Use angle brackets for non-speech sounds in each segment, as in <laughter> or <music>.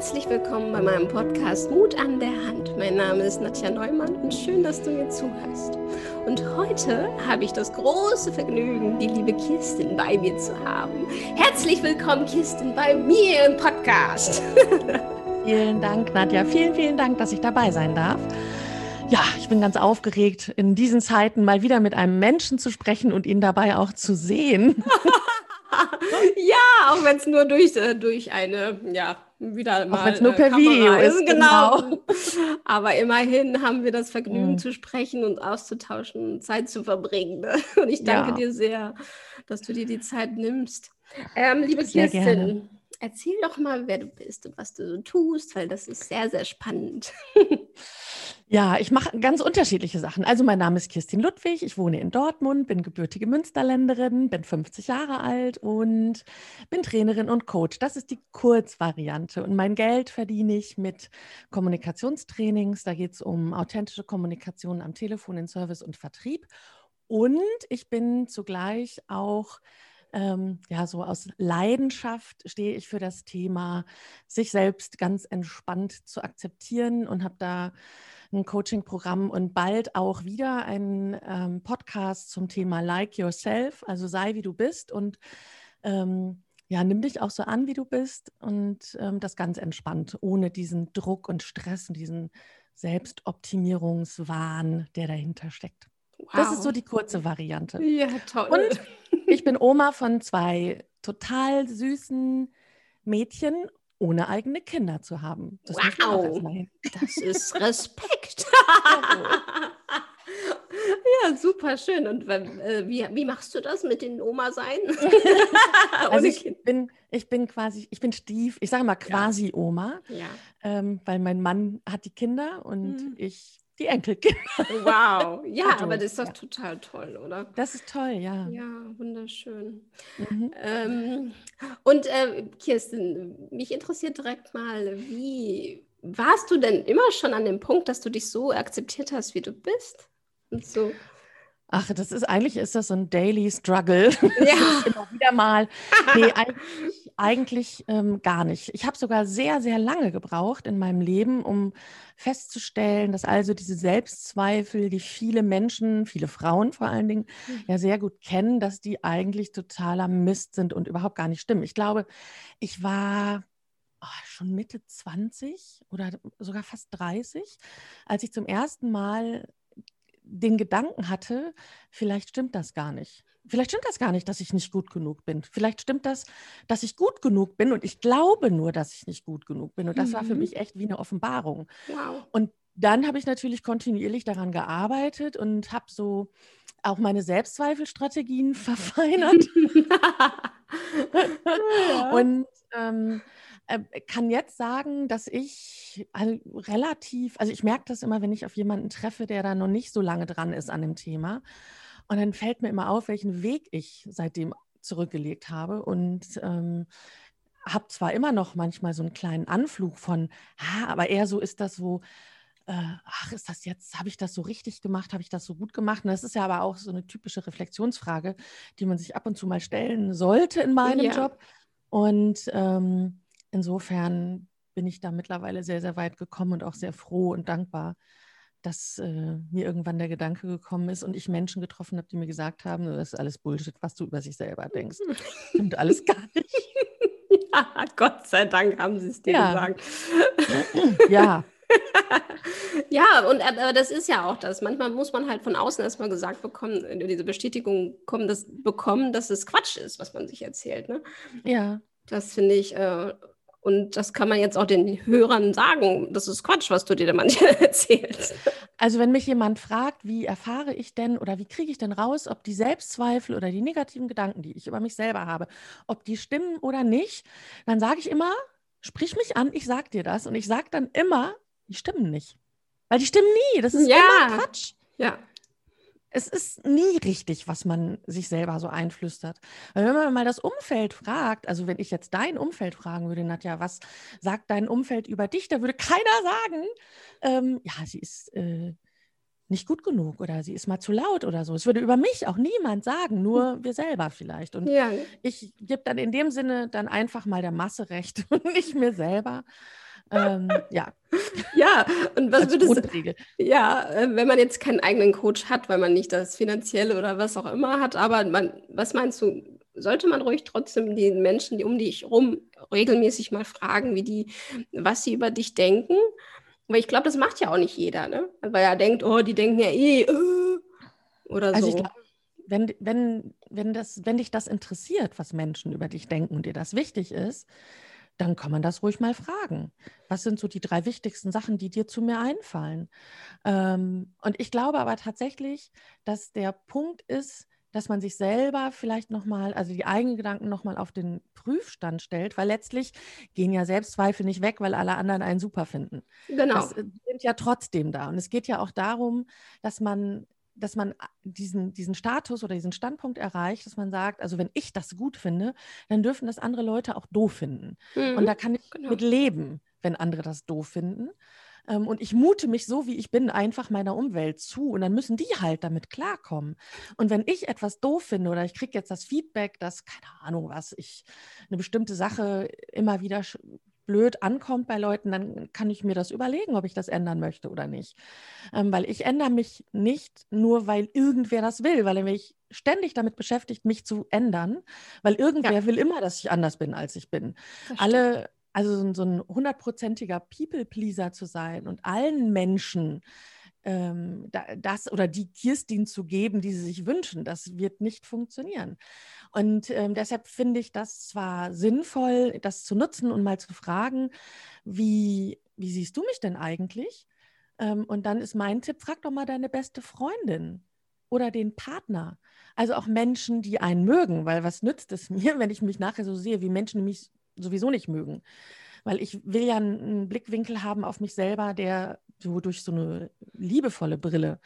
Herzlich willkommen bei meinem Podcast Mut an der Hand. Mein Name ist Nadja Neumann und schön, dass du mir zuhörst. Und heute habe ich das große Vergnügen, die liebe Kirsten bei mir zu haben. Herzlich willkommen, Kirsten, bei mir im Podcast. <laughs> vielen Dank, Nadja. Vielen, vielen Dank, dass ich dabei sein darf. Ja, ich bin ganz aufgeregt, in diesen Zeiten mal wieder mit einem Menschen zu sprechen und ihn dabei auch zu sehen. <laughs> ja, auch wenn es nur durch, äh, durch eine, ja, wieder mal. Auch wenn es nur per Kamera Video ist. Genau. genau. <laughs> Aber immerhin haben wir das Vergnügen mhm. zu sprechen und auszutauschen Zeit zu verbringen. Ne? <laughs> Und ich danke ja. dir sehr, dass du dir die Zeit nimmst. Ähm, liebe gerne. Erzähl doch mal, wer du bist und was du so tust, weil das ist sehr, sehr spannend. <laughs> Ja, ich mache ganz unterschiedliche Sachen. Also mein Name ist Kirstin Ludwig, ich wohne in Dortmund, bin gebürtige Münsterländerin, bin 50 Jahre alt und bin Trainerin und Coach. Das ist die Kurzvariante. Und mein Geld verdiene ich mit Kommunikationstrainings. Da geht es um authentische Kommunikation am Telefon, in Service und Vertrieb. Und ich bin zugleich auch ähm, ja, so aus Leidenschaft stehe ich für das Thema, sich selbst ganz entspannt zu akzeptieren und habe da ein Coaching-Programm und bald auch wieder ein ähm, Podcast zum Thema Like Yourself, also sei wie du bist und ähm, ja, nimm dich auch so an, wie du bist und ähm, das ganz entspannt, ohne diesen Druck und Stress und diesen Selbstoptimierungswahn, der dahinter steckt. Wow. Das ist so die kurze Variante. Ja, toll. Und <laughs> ich bin Oma von zwei total süßen Mädchen ohne eigene Kinder zu haben. Das wow, das ist <laughs> Respekt. <laughs> ja, super schön. Und äh, wie, wie machst du das mit den Oma sein? also ich bin, ich bin quasi, ich bin Stief, ich sage mal quasi Oma, ja. ähm, weil mein Mann hat die Kinder und mhm. ich die Enkelkinder. Wow, ja, <laughs> aber das ist doch ja. total toll, oder? Das ist toll, ja. Ja, wunderschön. Mhm. Ähm, und äh, Kirsten, mich interessiert direkt mal, wie warst du denn immer schon an dem Punkt, dass du dich so akzeptiert hast, wie du bist? Und so. Ach, das ist eigentlich ist das so ein Daily Struggle. <laughs> Ja. immer wieder mal. Nee, eigentlich, ähm, gar nicht. Ich habe sogar sehr, sehr lange gebraucht in meinem Leben, um festzustellen, dass also diese Selbstzweifel, die viele Menschen, viele Frauen vor allen Dingen, mhm. ja sehr gut kennen, dass die eigentlich totaler Mist sind und überhaupt gar nicht stimmen. Ich glaube, ich war oh, schon Mitte 20 oder sogar fast 30, als ich zum ersten Mal den Gedanken hatte, vielleicht stimmt das gar nicht. Vielleicht stimmt das gar nicht, dass ich nicht gut genug bin. Vielleicht stimmt das, dass ich gut genug bin und ich glaube nur, dass ich nicht gut genug bin. Und das mhm. war für mhm. mich echt wie eine Offenbarung. Wow. Und dann habe ich natürlich kontinuierlich daran gearbeitet und habe so auch meine Selbstzweifelstrategien <laughs> verfeinert. <laughs> ja. Und ähm, äh, kann jetzt sagen, dass ich relativ, also ich merke das immer, wenn ich auf jemanden treffe, der da noch nicht so lange dran ist an dem Thema. Und dann fällt mir immer auf, welchen Weg ich seitdem zurückgelegt habe. Und ähm, habe zwar immer noch manchmal so einen kleinen Anflug von, ah, aber eher so ist das so, äh, ach, ist das jetzt, habe ich das so richtig gemacht, habe ich das so gut gemacht? Und das ist ja aber auch so eine typische Reflexionsfrage, die man sich ab und zu mal stellen sollte in meinem ja. Job. Und ähm, insofern bin ich da mittlerweile sehr, sehr weit gekommen und auch sehr froh und dankbar, dass äh, mir irgendwann der Gedanke gekommen ist und ich Menschen getroffen habe, die mir gesagt haben, das ist alles Bullshit, was du über sich selber denkst. Stimmt alles <laughs> gar nicht. ja, Gott sei Dank haben sie es dir ja. gesagt. ja. <laughs> ja, und aber das ist ja auch das. Manchmal muss man halt von außen erstmal gesagt bekommen, diese Bestätigung kommen, dass, bekommen, dass es Quatsch ist, was man sich erzählt. Ne? Ja. Das finde ich äh, und das kann man jetzt auch den Hörern sagen. Das ist Quatsch, was du dir da manchmal <laughs> erzählst. Also wenn mich jemand fragt, wie erfahre ich denn oder wie kriege ich denn raus, ob die Selbstzweifel oder die negativen Gedanken, die ich über mich selber habe, ob die stimmen oder nicht, dann sage ich immer, sprich mich an, ich sage dir das. Und ich sage dann immer, die stimmen nicht. Weil die stimmen nie. Das ist ja. immer Quatsch. Ja es ist nie richtig, was man sich selber so einflüstert. Weil wenn man mal das Umfeld fragt, also wenn ich jetzt dein Umfeld fragen würde, Nadja, was sagt dein Umfeld über dich, da würde keiner sagen, ähm, ja, sie ist äh, nicht gut genug oder sie ist mal zu laut oder so. Es würde über mich auch niemand sagen, nur hm. wir selber vielleicht. Und ja. ich gebe dann in dem Sinne dann einfach mal der Masse recht <laughs> und nicht mir selber. Ähm, ja. Ja, und was würdest du, ja, äh, wenn man jetzt keinen eigenen Coach hat, weil man nicht das Finanzielle oder was auch immer hat, aber man, was meinst du, sollte man ruhig trotzdem die Menschen, die um dich rum regelmäßig mal fragen, wie die, was sie über dich denken? Weil ich glaube, das macht ja auch nicht jeder, ne? Weil er denkt, oh, die denken ja eh, äh, oder also so. Ich glaub, wenn, wenn, wenn, das, wenn dich das interessiert, was Menschen über dich denken und dir das wichtig ist, dann kann man das ruhig mal fragen. Was sind so die drei wichtigsten Sachen, die dir zu mir einfallen? Ähm, und ich glaube aber tatsächlich, dass der Punkt ist, dass man sich selber vielleicht nochmal, also die eigenen Gedanken nochmal auf den Prüfstand stellt, weil letztlich gehen ja Selbstzweifel nicht weg, weil alle anderen einen super finden. Genau. Das äh, sind ja trotzdem da. Und es geht ja auch darum, dass man dass man diesen, diesen Status oder diesen Standpunkt erreicht, dass man sagt, also wenn ich das gut finde, dann dürfen das andere Leute auch doof finden. Mhm, und da kann ich genau. mit leben, wenn andere das doof finden. Ähm, und ich mute mich so, wie ich bin, einfach meiner Umwelt zu. Und dann müssen die halt damit klarkommen. Und wenn ich etwas doof finde oder ich kriege jetzt das Feedback, dass, keine Ahnung was, ich eine bestimmte Sache immer wieder blöd ankommt bei Leuten, dann kann ich mir das überlegen, ob ich das ändern möchte oder nicht. Ähm, weil ich ändere mich nicht nur, weil irgendwer das will, weil er mich ständig damit beschäftigt, mich zu ändern, weil irgendwer ja. will immer, dass ich anders bin, als ich bin. Alle, also so ein hundertprozentiger People-Pleaser zu sein und allen Menschen ähm, das oder die Kirstin zu geben, die sie sich wünschen, das wird nicht funktionieren. Und ähm, deshalb finde ich das zwar sinnvoll, das zu nutzen und mal zu fragen, wie, wie siehst du mich denn eigentlich? Ähm, und dann ist mein Tipp, frag doch mal deine beste Freundin oder den Partner. Also auch Menschen, die einen mögen, weil was nützt es <laughs> mir, wenn ich mich nachher so sehe, wie Menschen mich sowieso nicht mögen? Weil ich will ja einen Blickwinkel haben auf mich selber, der so durch so eine liebevolle Brille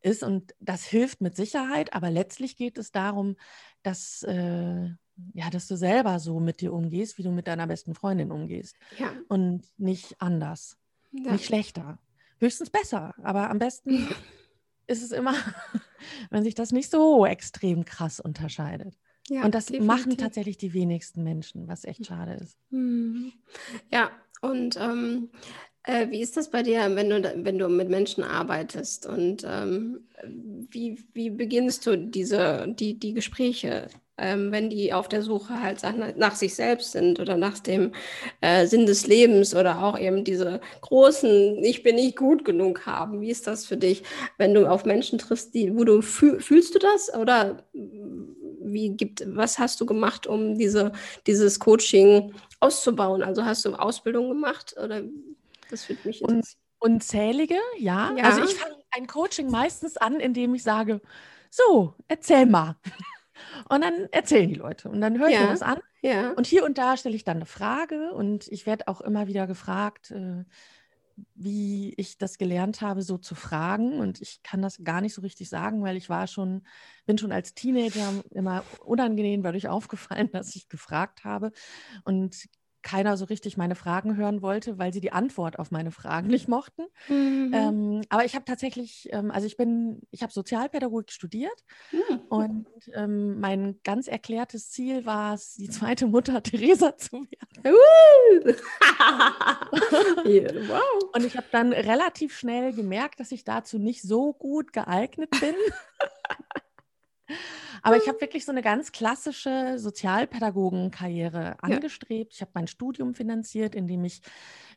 ist. Und das hilft mit Sicherheit, aber letztlich geht es darum, dass, äh, ja, dass du selber so mit dir umgehst, wie du mit deiner besten Freundin umgehst. Ja. Und nicht anders. Ja. Nicht schlechter. Höchstens besser, aber am besten <laughs> ist es immer, <laughs> wenn sich das nicht so extrem krass unterscheidet. Ja, und das definitiv. machen tatsächlich die wenigsten Menschen, was echt schade ist. Mhm. Ja, und ähm, äh, wie ist das bei dir, wenn du, wenn du mit Menschen arbeitest und ähm, wie, wie beginnst du diese, die, die Gespräche, ähm, wenn die auf der Suche halt nach, sich selbst sind oder nach dem äh, Sinn des Lebens oder auch eben diese großen Ich bin nicht gut genug haben? Wie ist das für dich, wenn du auf Menschen triffst, die, wo du fühl, fühlst du das oder wie gibt, was hast du gemacht, um diese, dieses Coaching auszubauen? Also hast du Ausbildung gemacht oder das würde mich interessieren. Unzählige, ja. ja. Also ich fange ein Coaching meistens an, indem ich sage, so, erzähl mal. <laughs> Und dann erzählen die Leute und dann höre ich ja. mir das an. Ja. Und hier und da stelle ich dann eine Frage und ich werde auch immer wieder gefragt, äh, wie ich das gelernt habe, so zu fragen. Und ich kann das gar nicht so richtig sagen, weil ich war schon, bin schon als Teenager immer unangenehm dadurch aufgefallen, <laughs> dass ich gefragt habe und keiner so richtig meine Fragen hören wollte, weil sie die Antwort auf meine Fragen <laughs> nicht mochten. Mhm. Ähm, aber ich habe tatsächlich, ähm, also ich bin, ich habe Sozialpädagogik studiert mhm. und ähm, mein ganz erklärtes Ziel war es, die zweite Mutter <laughs> Theresa zu werden. <laughs> wow. Und ich habe dann relativ schnell gemerkt, dass ich dazu nicht so gut geeignet bin. Aber ich habe wirklich so eine ganz klassische Sozialpädagogenkarriere angestrebt. Ja. Ich habe mein Studium finanziert, indem ich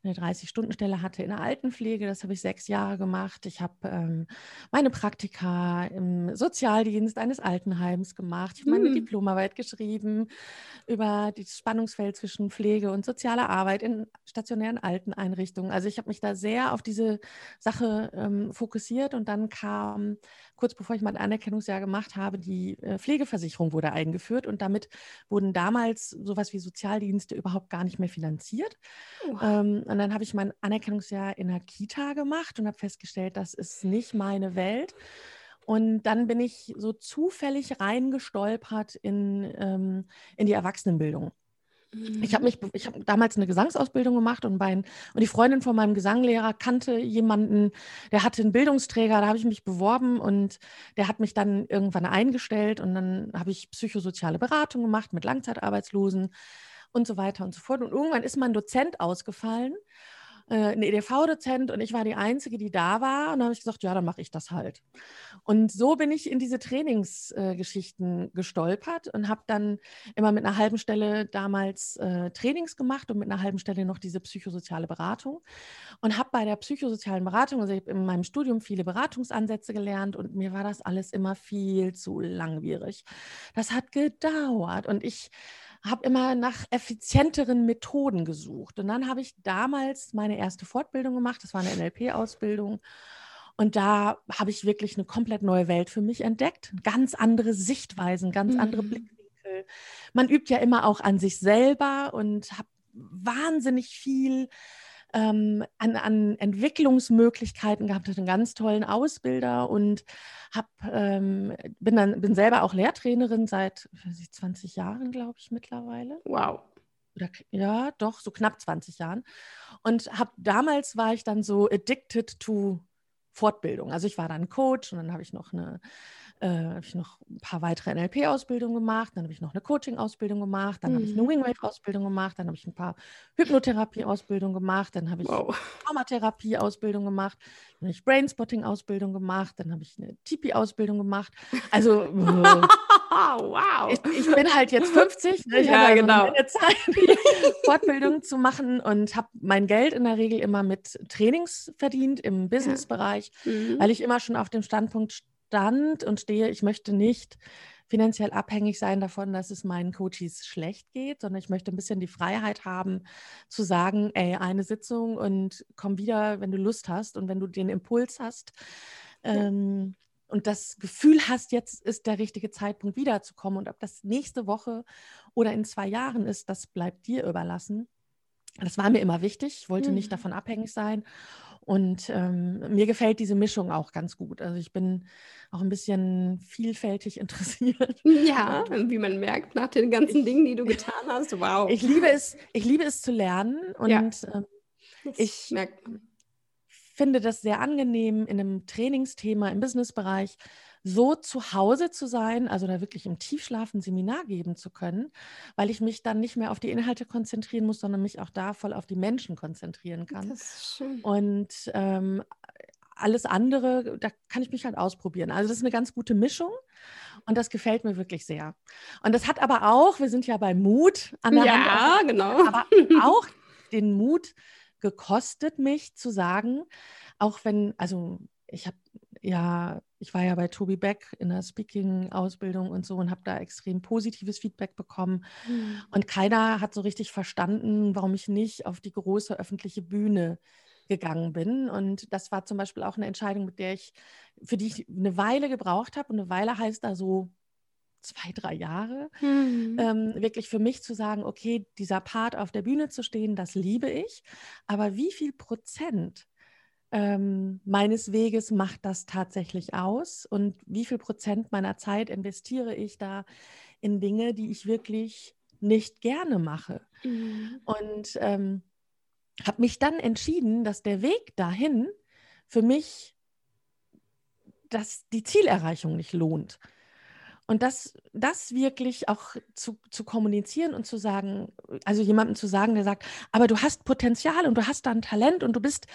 eine 30-Stunden-Stelle hatte in der Altenpflege. Das habe ich sechs Jahre gemacht. Ich habe ähm, meine Praktika im Sozialdienst eines Altenheims gemacht. Ich habe meine hm. Diplomarbeit geschrieben über das Spannungsfeld zwischen Pflege und sozialer Arbeit in stationären Alteneinrichtungen. Also ich habe mich da sehr auf diese Sache ähm, fokussiert und dann kam kurz bevor ich mein Anerkennungsjahr gemacht habe, die Pflegeversicherung wurde eingeführt und damit wurden damals sowas wie Sozialdienste überhaupt gar nicht mehr finanziert. Oh. Ähm, und dann habe ich mein Anerkennungsjahr in der Kita gemacht und habe festgestellt, das ist nicht meine Welt. Und dann bin ich so zufällig reingestolpert in, ähm, in die Erwachsenenbildung. Ich habe mich, ich habe damals eine Gesangsausbildung gemacht und, bei, und die Freundin von meinem Gesanglehrer kannte jemanden, der hatte einen Bildungsträger, da habe ich mich beworben und der hat mich dann irgendwann eingestellt und dann habe ich psychosoziale Beratung gemacht mit Langzeitarbeitslosen und so weiter und so fort. Und irgendwann ist mein Dozent ausgefallen äh, ein EDV-Dozent und ich war die Einzige, die da war. Und dann habe ich gesagt, ja, dann mache ich das halt. Und so bin ich in diese Trainingsgeschichten äh, gestolpert und habe dann immer mit einer halben Stelle damals äh, Trainings gemacht und mit einer halben Stelle noch diese psychosoziale Beratung. Und habe bei der psychosozialen Beratung, also ich habe in meinem Studium viele Beratungsansätze gelernt und mir war das alles immer viel zu langwierig. Das hat gedauert und ich habe immer nach effizienteren Methoden gesucht. Und dann habe ich damals meine erste Fortbildung gemacht. Das war eine NLP-Ausbildung. Und da habe ich wirklich eine komplett neue Welt für mich entdeckt. Ganz andere Sichtweisen, ganz mhm. andere Blickwinkel. Man übt ja immer auch an sich selber und habe wahnsinnig viel ähm, an, an, Entwicklungsmöglichkeiten gehabt, hatte einen ganz tollen Ausbilder und hab, ähm, bin dann bin selber auch Lehrtrainerin seit 20 Jahren, glaube ich, mittlerweile. Wow. Oder, ja, doch, so knapp 20 Jahren. Und hab, damals war ich dann so addicted to Fortbildung. Also ich war dann Coach und dann habe ich noch eine äh, habe ich noch ein paar weitere NLP-Ausbildungen gemacht, dann habe ich noch eine Coaching-Ausbildung gemacht, dann mhm. habe ich eine mhm. Wingwave-Ausbildung gemacht, dann habe ich ein paar Hypnotherapie-Ausbildungen gemacht, dann habe ich wow. Traumatherapie-Ausbildung gemacht, dann habe ich Brainspotting-Ausbildung gemacht, dann habe ich eine Tipi-Ausbildung gemacht. Also äh, <laughs> wow. Ich, ich, bin halt jetzt 50, ne? ich ja, habe genau. eine Zeit, <laughs> Fortbildung zu machen und habe mein Geld in der Regel immer mit Trainings verdient im Business-Bereich, ja. mhm. weil ich immer schon auf dem Standpunkt stand und stehe, ich möchte nicht finanziell abhängig sein davon, dass es meinen Coaches schlecht geht, sondern ich möchte ein bisschen die Freiheit haben zu sagen, ey, eine Sitzung und komm wieder, wenn du Lust hast und wenn du den Impuls hast. Ähm, und das Gefühl hast, jetzt ist der richtige Zeitpunkt wiederzukommen. Und ob das nächste Woche oder in zwei Jahren ist, das bleibt dir überlassen. Das war mir immer wichtig. Ich wollte mhm. nicht davon abhängig sein. Und ähm, mir gefällt diese Mischung auch ganz gut. Also ich bin auch ein bisschen vielfältig <laughs> interessiert. Ja, wie man merkt, nach den ganzen ich, Dingen, die du <laughs> getan hast. Wow. Ich liebe es, ich liebe es zu lernen und ja. ähm, ich finde das sehr angenehm in einem Trainingsthema im Businessbereich so zu Hause zu sein, also da wirklich im Tiefschlaf ein Seminar geben zu können, weil ich mich dann nicht mehr auf die Inhalte konzentrieren muss, sondern mich auch da voll auf die Menschen konzentrieren kann. Das ist schön. Und ähm, alles andere, da kann ich mich halt ausprobieren. Also das ist eine ganz gute Mischung und das gefällt mir wirklich sehr. Und das hat aber auch, wir sind ja bei Mut an der ja, Hand, genau. aber auch den Mut gekostet, mich zu sagen, auch wenn, also ich habe ja, ich war ja bei Tobi Beck in der Speaking-Ausbildung und so und habe da extrem positives Feedback bekommen. Mhm. Und keiner hat so richtig verstanden, warum ich nicht auf die große öffentliche Bühne gegangen bin. Und das war zum Beispiel auch eine Entscheidung, mit der ich, für die ich eine Weile gebraucht habe. Und eine Weile heißt da so zwei, drei Jahre, mhm. ähm, wirklich für mich zu sagen, okay, dieser Part auf der Bühne zu stehen, das liebe ich. Aber wie viel Prozent ähm, meines Weges macht das tatsächlich aus und wie viel Prozent meiner Zeit investiere ich da in Dinge, die ich wirklich nicht gerne mache. Mhm. Und ähm, habe mich dann entschieden, dass der Weg dahin für mich, dass die Zielerreichung nicht lohnt. Und das, das wirklich auch zu, zu kommunizieren und zu sagen, also jemandem zu sagen, der sagt, aber du hast Potenzial und du hast da ein Talent und du bist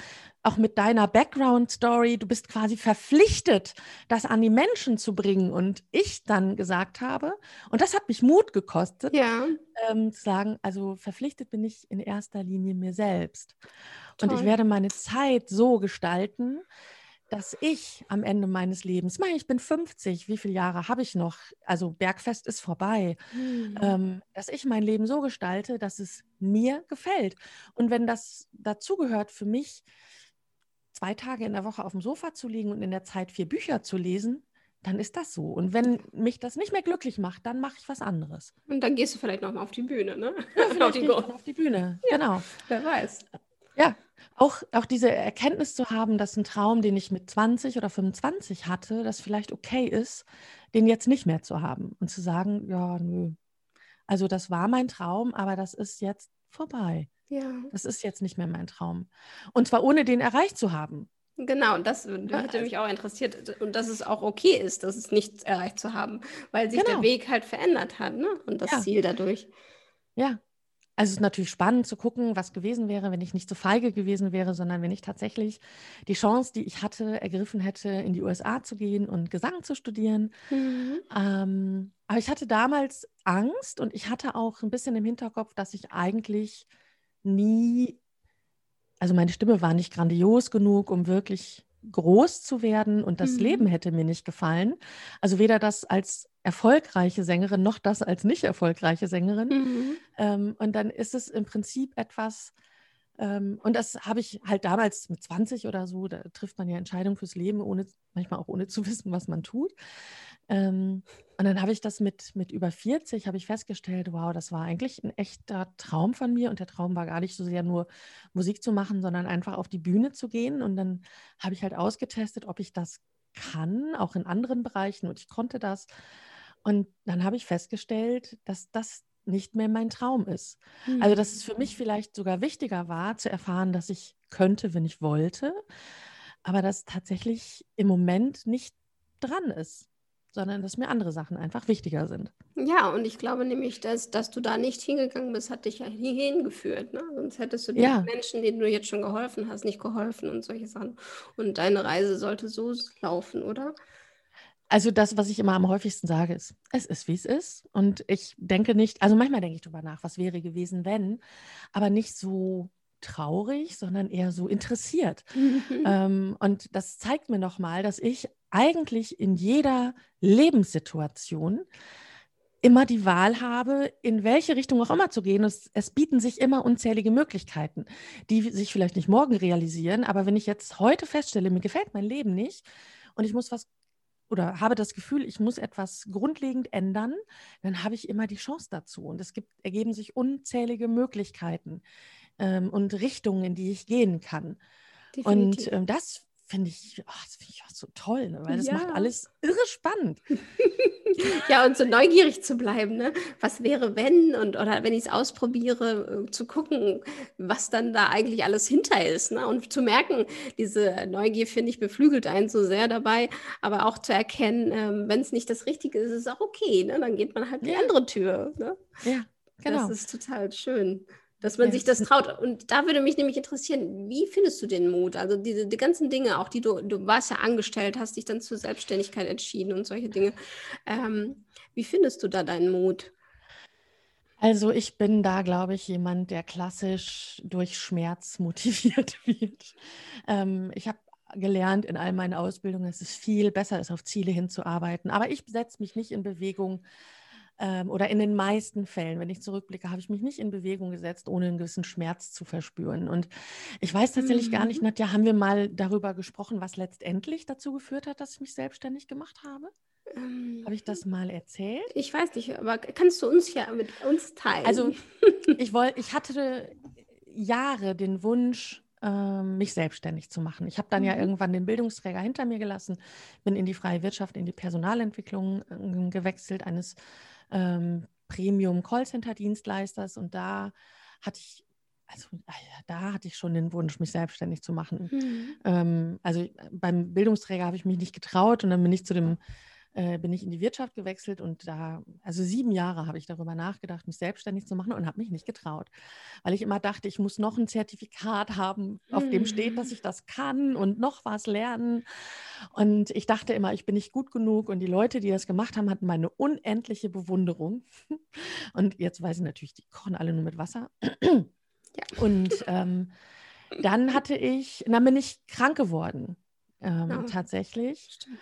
auch mit deiner Background-Story, du bist quasi verpflichtet, das an die Menschen zu bringen. Und ich dann gesagt habe, und das hat mich Mut gekostet, ja. ähm, zu sagen, also verpflichtet bin ich in erster Linie mir selbst. Toll. Und ich werde meine Zeit so gestalten, dass ich am Ende meines Lebens, mein, ich bin 50, wie viele Jahre habe ich noch? Also Bergfest ist vorbei. Mhm. Ähm, dass ich mein Leben so gestalte, dass es mir gefällt. Und wenn das dazugehört für mich, zwei Tage in der Woche auf dem Sofa zu liegen und in der Zeit vier Bücher zu lesen, dann ist das so. Und wenn mich das nicht mehr glücklich macht, dann mache ich was anderes. Und dann gehst du vielleicht nochmal auf die Bühne, ne? Ja, <laughs> auf, die, auf die Bühne, ja, genau. Wer weiß. Ja, auch, auch diese Erkenntnis zu haben, dass ein Traum, den ich mit 20 oder 25 hatte, das vielleicht okay ist, den jetzt nicht mehr zu haben und zu sagen, ja, nö. Also das war mein Traum, aber das ist jetzt vorbei. Ja. Das ist jetzt nicht mehr mein Traum. Und zwar ohne den erreicht zu haben. Genau, das hätte also mich auch interessiert. Und dass es auch okay ist, dass es nichts erreicht zu haben, weil sich genau. der Weg halt verändert hat ne? und das ja. Ziel dadurch. Ja, Also es ist natürlich spannend zu gucken, was gewesen wäre, wenn ich nicht so feige gewesen wäre, sondern wenn ich tatsächlich die Chance, die ich hatte, ergriffen hätte, in die USA zu gehen und Gesang zu studieren. Mhm. Ähm, aber ich hatte damals Angst und ich hatte auch ein bisschen im Hinterkopf, dass ich eigentlich nie, also meine Stimme war nicht grandios genug, um wirklich groß zu werden und das mhm. Leben hätte mir nicht gefallen. Also weder das als erfolgreiche Sängerin noch das als nicht erfolgreiche Sängerin. Mhm. Ähm, und dann ist es im Prinzip etwas, und das habe ich halt damals mit 20 oder so, da trifft man ja Entscheidungen fürs Leben, ohne, manchmal auch ohne zu <laughs> wissen, was man tut. Ähm, und dann habe ich das mit, mit über 40, habe ich festgestellt, wow, das war eigentlich ein echter Traum von mir. Und der Traum war gar nicht so sehr nur Musik zu machen, sondern einfach auf die Bühne zu gehen. Und dann habe ich halt ausgetestet, ob ich das kann, auch in anderen Bereichen. Und ich konnte das. Und dann habe ich festgestellt, dass das nicht mehr mein Traum ist. Mhm. Also, dass es für mich hm. vielleicht sogar wichtiger war, zu erfahren, dass ich könnte, wenn ich wollte, aber dass tatsächlich im Moment nicht dran ist sondern dass mir andere Sachen einfach wichtiger sind. Ja, und ich glaube nämlich, dass, dass du da nicht hingegangen bist, hat dich ja hierhin geführt. Ne? Sonst hättest du den ja. Menschen, denen du jetzt schon geholfen hast, nicht geholfen und solche Sachen. Und deine Reise sollte so laufen, oder? Also das, was ich immer am häufigsten sage, ist, es ist, wie es ist. Und ich denke nicht, also manchmal denke ich darüber nach, was wäre gewesen, wenn, aber nicht so traurig, sondern eher so interessiert. <laughs> ähm, und das zeigt mir nochmal, dass ich eigentlich in jeder Lebenssituation immer die Wahl habe, in welche Richtung auch immer zu gehen. Es, es, bieten sich immer unzählige Möglichkeiten, die sich vielleicht nicht morgen realisieren. Aber wenn ich jetzt heute feststelle, mir gefällt mein Leben nicht und ich muss was oder habe das Gefühl, ich muss etwas grundlegend ändern, dann habe ich immer die Chance dazu. Und es gibt, ergeben sich unzählige Möglichkeiten ähm, und Richtungen, in die ich gehen kann. Definitiv. Und ähm, das finde ich, oh, das finde ich auch so toll, ne? weil das ja. macht alles irre spannend. <laughs> ja, und so neugierig zu bleiben, ne? Was wäre, wenn und oder wenn ich es ausprobiere, äh, zu gucken, was dann da eigentlich alles hinter ist, ne? Und zu merken, diese Neugier, finde ich, beflügelt einen so sehr dabei, aber auch zu erkennen, ähm, wenn es nicht das Richtige ist, ist es auch okay, ne? Dann geht man halt ja. die andere Tür. Ne? Ja, genau. Das ist total schön dass man ja, sich das traut. Und da würde mich nämlich interessieren, wie findest du den Mut? Also diese die ganzen Dinge, auch die du, du warst ja angestellt, hast dich dann zur Selbstständigkeit entschieden und solche Dinge. Ähm, wie findest du da deinen Mut? Also ich bin da, glaube ich, jemand, der klassisch durch Schmerz <laughs> motiviert wird. Ähm, ich habe gelernt in all meinen Ausbildungen, dass es viel besser ist, auf Ziele hinzuarbeiten. Aber ich setze mich nicht in Bewegung, ähm, oder in den meisten Fällen, wenn ich zurückblicke, habe ich mich nicht in Bewegung gesetzt, ohne einen gewissen Schmerz zu verspüren. Und ich weiß tatsächlich mhm. gar nicht, mhm. Nadja, haben wir mal darüber gesprochen, was letztendlich dazu geführt hat, dass ich mich selbstständig gemacht habe? Ähm, habe ich das mal erzählt? Ich weiß nicht, aber kannst du uns ja mit uns teilen? Also <laughs> ich wollte, ich hatte Jahre den Wunsch, ähm, mich selbstständig zu machen. Ich habe dann mhm. ja irgendwann den Bildungsträger hinter mir gelassen, bin in die freie Wirtschaft, in die Personalentwicklung äh, gewechselt, eines ähm, Premium Callcenter Dienstleisters und da hatte ich also ah da hatte ich schon den Wunsch, mich selbstständig zu machen. Mhm. Ähm, also beim Bildungsträger habe ich mich nicht getraut und dann bin ich zu dem äh, bin ich in die Wirtschaft gewechselt und da, also sieben Jahre habe ich darüber nachgedacht, mich selbstständig zu machen und habe mich nicht getraut, weil ich immer dachte, ich muss noch ein Zertifikat haben, auf dem steht, dass mhm. ich das kann und noch was lernen. Und ich dachte immer, ich bin nicht gut genug und die Leute, die das gemacht haben, hatten meine unendliche Bewunderung. <laughs> Und jetzt weiß ich natürlich, die kochen alle nur mit Wasser. Ja. Und ähm, dann <laughs> hatte ich, dann bin ich krank geworden, ähm, oh. tatsächlich. Stimmt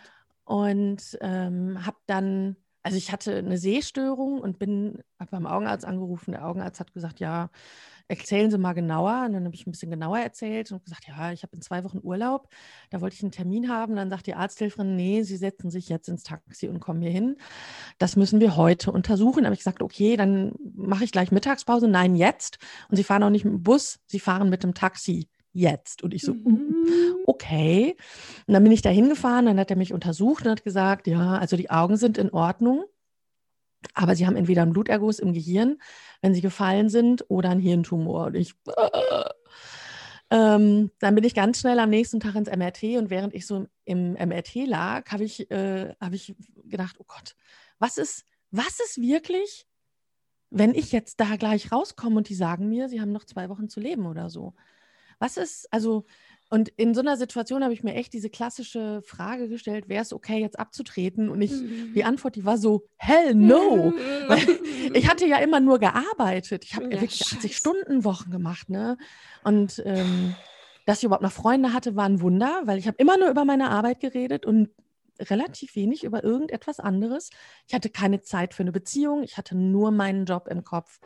und ähm, habe dann, also ich hatte eine Sehstörung und bin beim Augenarzt angerufen. Der Augenarzt hat gesagt, ja, erzählen Sie mal genauer. Und dann habe ich ein bisschen genauer erzählt und gesagt, ja, ich habe in zwei Wochen Urlaub. Da wollte ich einen Termin haben. Dann sagt die Arzthelferin, nee, Sie setzen sich jetzt ins Taxi und kommen hier hin. Das müssen wir heute untersuchen. Da habe ich gesagt, okay, dann mache ich gleich Mittagspause. Nein, jetzt. Und Sie fahren auch nicht mit dem Bus, Sie fahren mit dem Taxi jetzt. Und ich so, mhm. okay. Und dann bin ich da hingefahren, dann hat er mich untersucht und hat gesagt, ja, also die Augen sind in Ordnung, aber sie haben entweder einen Bluterguss im Gehirn, wenn sie gefallen sind, oder einen Hirntumor. Und ich, äh, ähm, dann bin ich ganz schnell am nächsten Tag ins MRT und während ich so im MRT lag, habe ich, äh, hab ich gedacht, oh Gott, was ist, was ist wirklich wenn ich jetzt da gleich rauskomme und die sagen mir, sie haben noch zwei Wochen zu leben oder so? Was ist, also, und in so einer Situation habe ich mir echt diese klassische Frage gestellt, wäre es okay, jetzt abzutreten? Und ich, mhm. die Antwort, die war so, hell no. Weil ich hatte ja immer nur gearbeitet. Ich habe ja, wirklich 80 Stunden Wochen gemacht, ne? Und ähm, dass ich überhaupt noch Freunde hatte, war ein Wunder, weil ich habe immer nur über meine Arbeit geredet und relativ wenig über irgendetwas anderes. Ich hatte keine Zeit für eine Beziehung, ich hatte nur meinen Job im Kopf.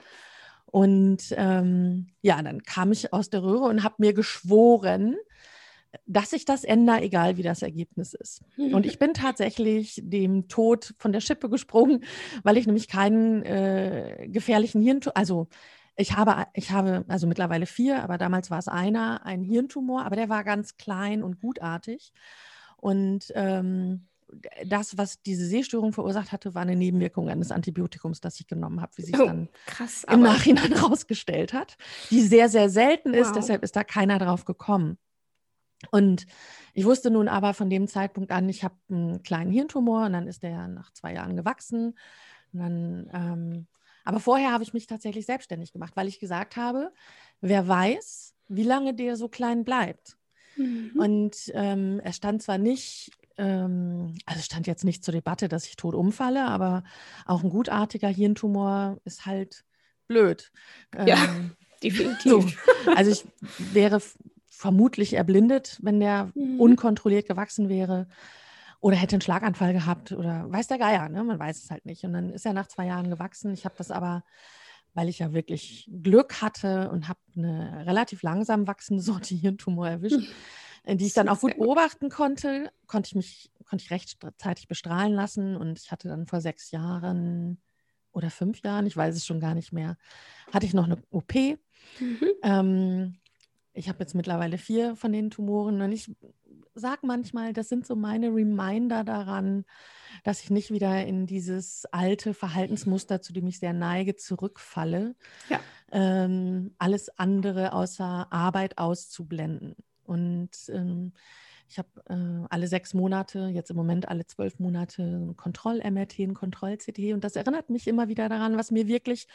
Und ähm, ja, dann kam ich aus der Röhre und habe mir geschworen, dass ich das ändere, egal wie das Ergebnis ist. Und ich bin tatsächlich dem Tod von der Schippe gesprungen, weil ich nämlich keinen äh, gefährlichen Hirntumor, also ich habe, ich habe also mittlerweile vier, aber damals war es einer, ein Hirntumor, aber der war ganz klein und gutartig. Und ähm, das, was diese Sehstörung verursacht hatte, war eine Nebenwirkung eines Antibiotikums, das ich genommen habe, wie sich oh, dann krass, im Nachhinein <laughs> herausgestellt hat, die sehr, sehr selten ist. Wow. Deshalb ist da keiner drauf gekommen. Und ich wusste nun aber von dem Zeitpunkt an, ich habe einen kleinen Hirntumor und dann ist der nach zwei Jahren gewachsen. Und dann, ähm, aber vorher habe ich mich tatsächlich selbstständig gemacht, weil ich gesagt habe, wer weiß, wie lange der so klein bleibt. Mhm. Und ähm, es stand zwar nicht, ähm, also stand jetzt nicht zur Debatte, dass ich tot umfalle, aber auch ein gutartiger Hirntumor ist halt blöd. Ja, ähm, <laughs> definitiv. So. Also ich wäre vermutlich erblindet, wenn der mhm. unkontrolliert gewachsen wäre oder hätte einen Schlaganfall gehabt oder weiß der Geier, ne? man weiß es halt nicht. Und dann ist er nach zwei Jahren gewachsen. Ich habe das aber weil ich ja wirklich Glück hatte und habe eine relativ langsam wachsende <laughs> Sorte Hirntumor erwischt, hm. Die ich dann auch gut beobachten konnte, konnte ich mich konnte ich rechtzeitig bestrahlen lassen und ich hatte dann vor sechs Jahren oder fünf Jahren, ich weiß es schon gar nicht mehr, hatte ich noch eine OP. Mhm. Ähm, ich habe jetzt mittlerweile vier von den Tumoren und ich sage manchmal, das sind so meine Reminder daran, dass ich nicht wieder in dieses alte Verhaltensmuster, zu dem ich sehr neige, zurückfalle. Ja. Ähm, alles andere außer Arbeit auszublenden. Und ähm, ich habe äh, alle sechs Monate, jetzt im Moment alle zwölf Monate ein Kontroll-MRT, ein Kontroll-CT. Und das erinnert mich immer wieder daran, was mir wirklich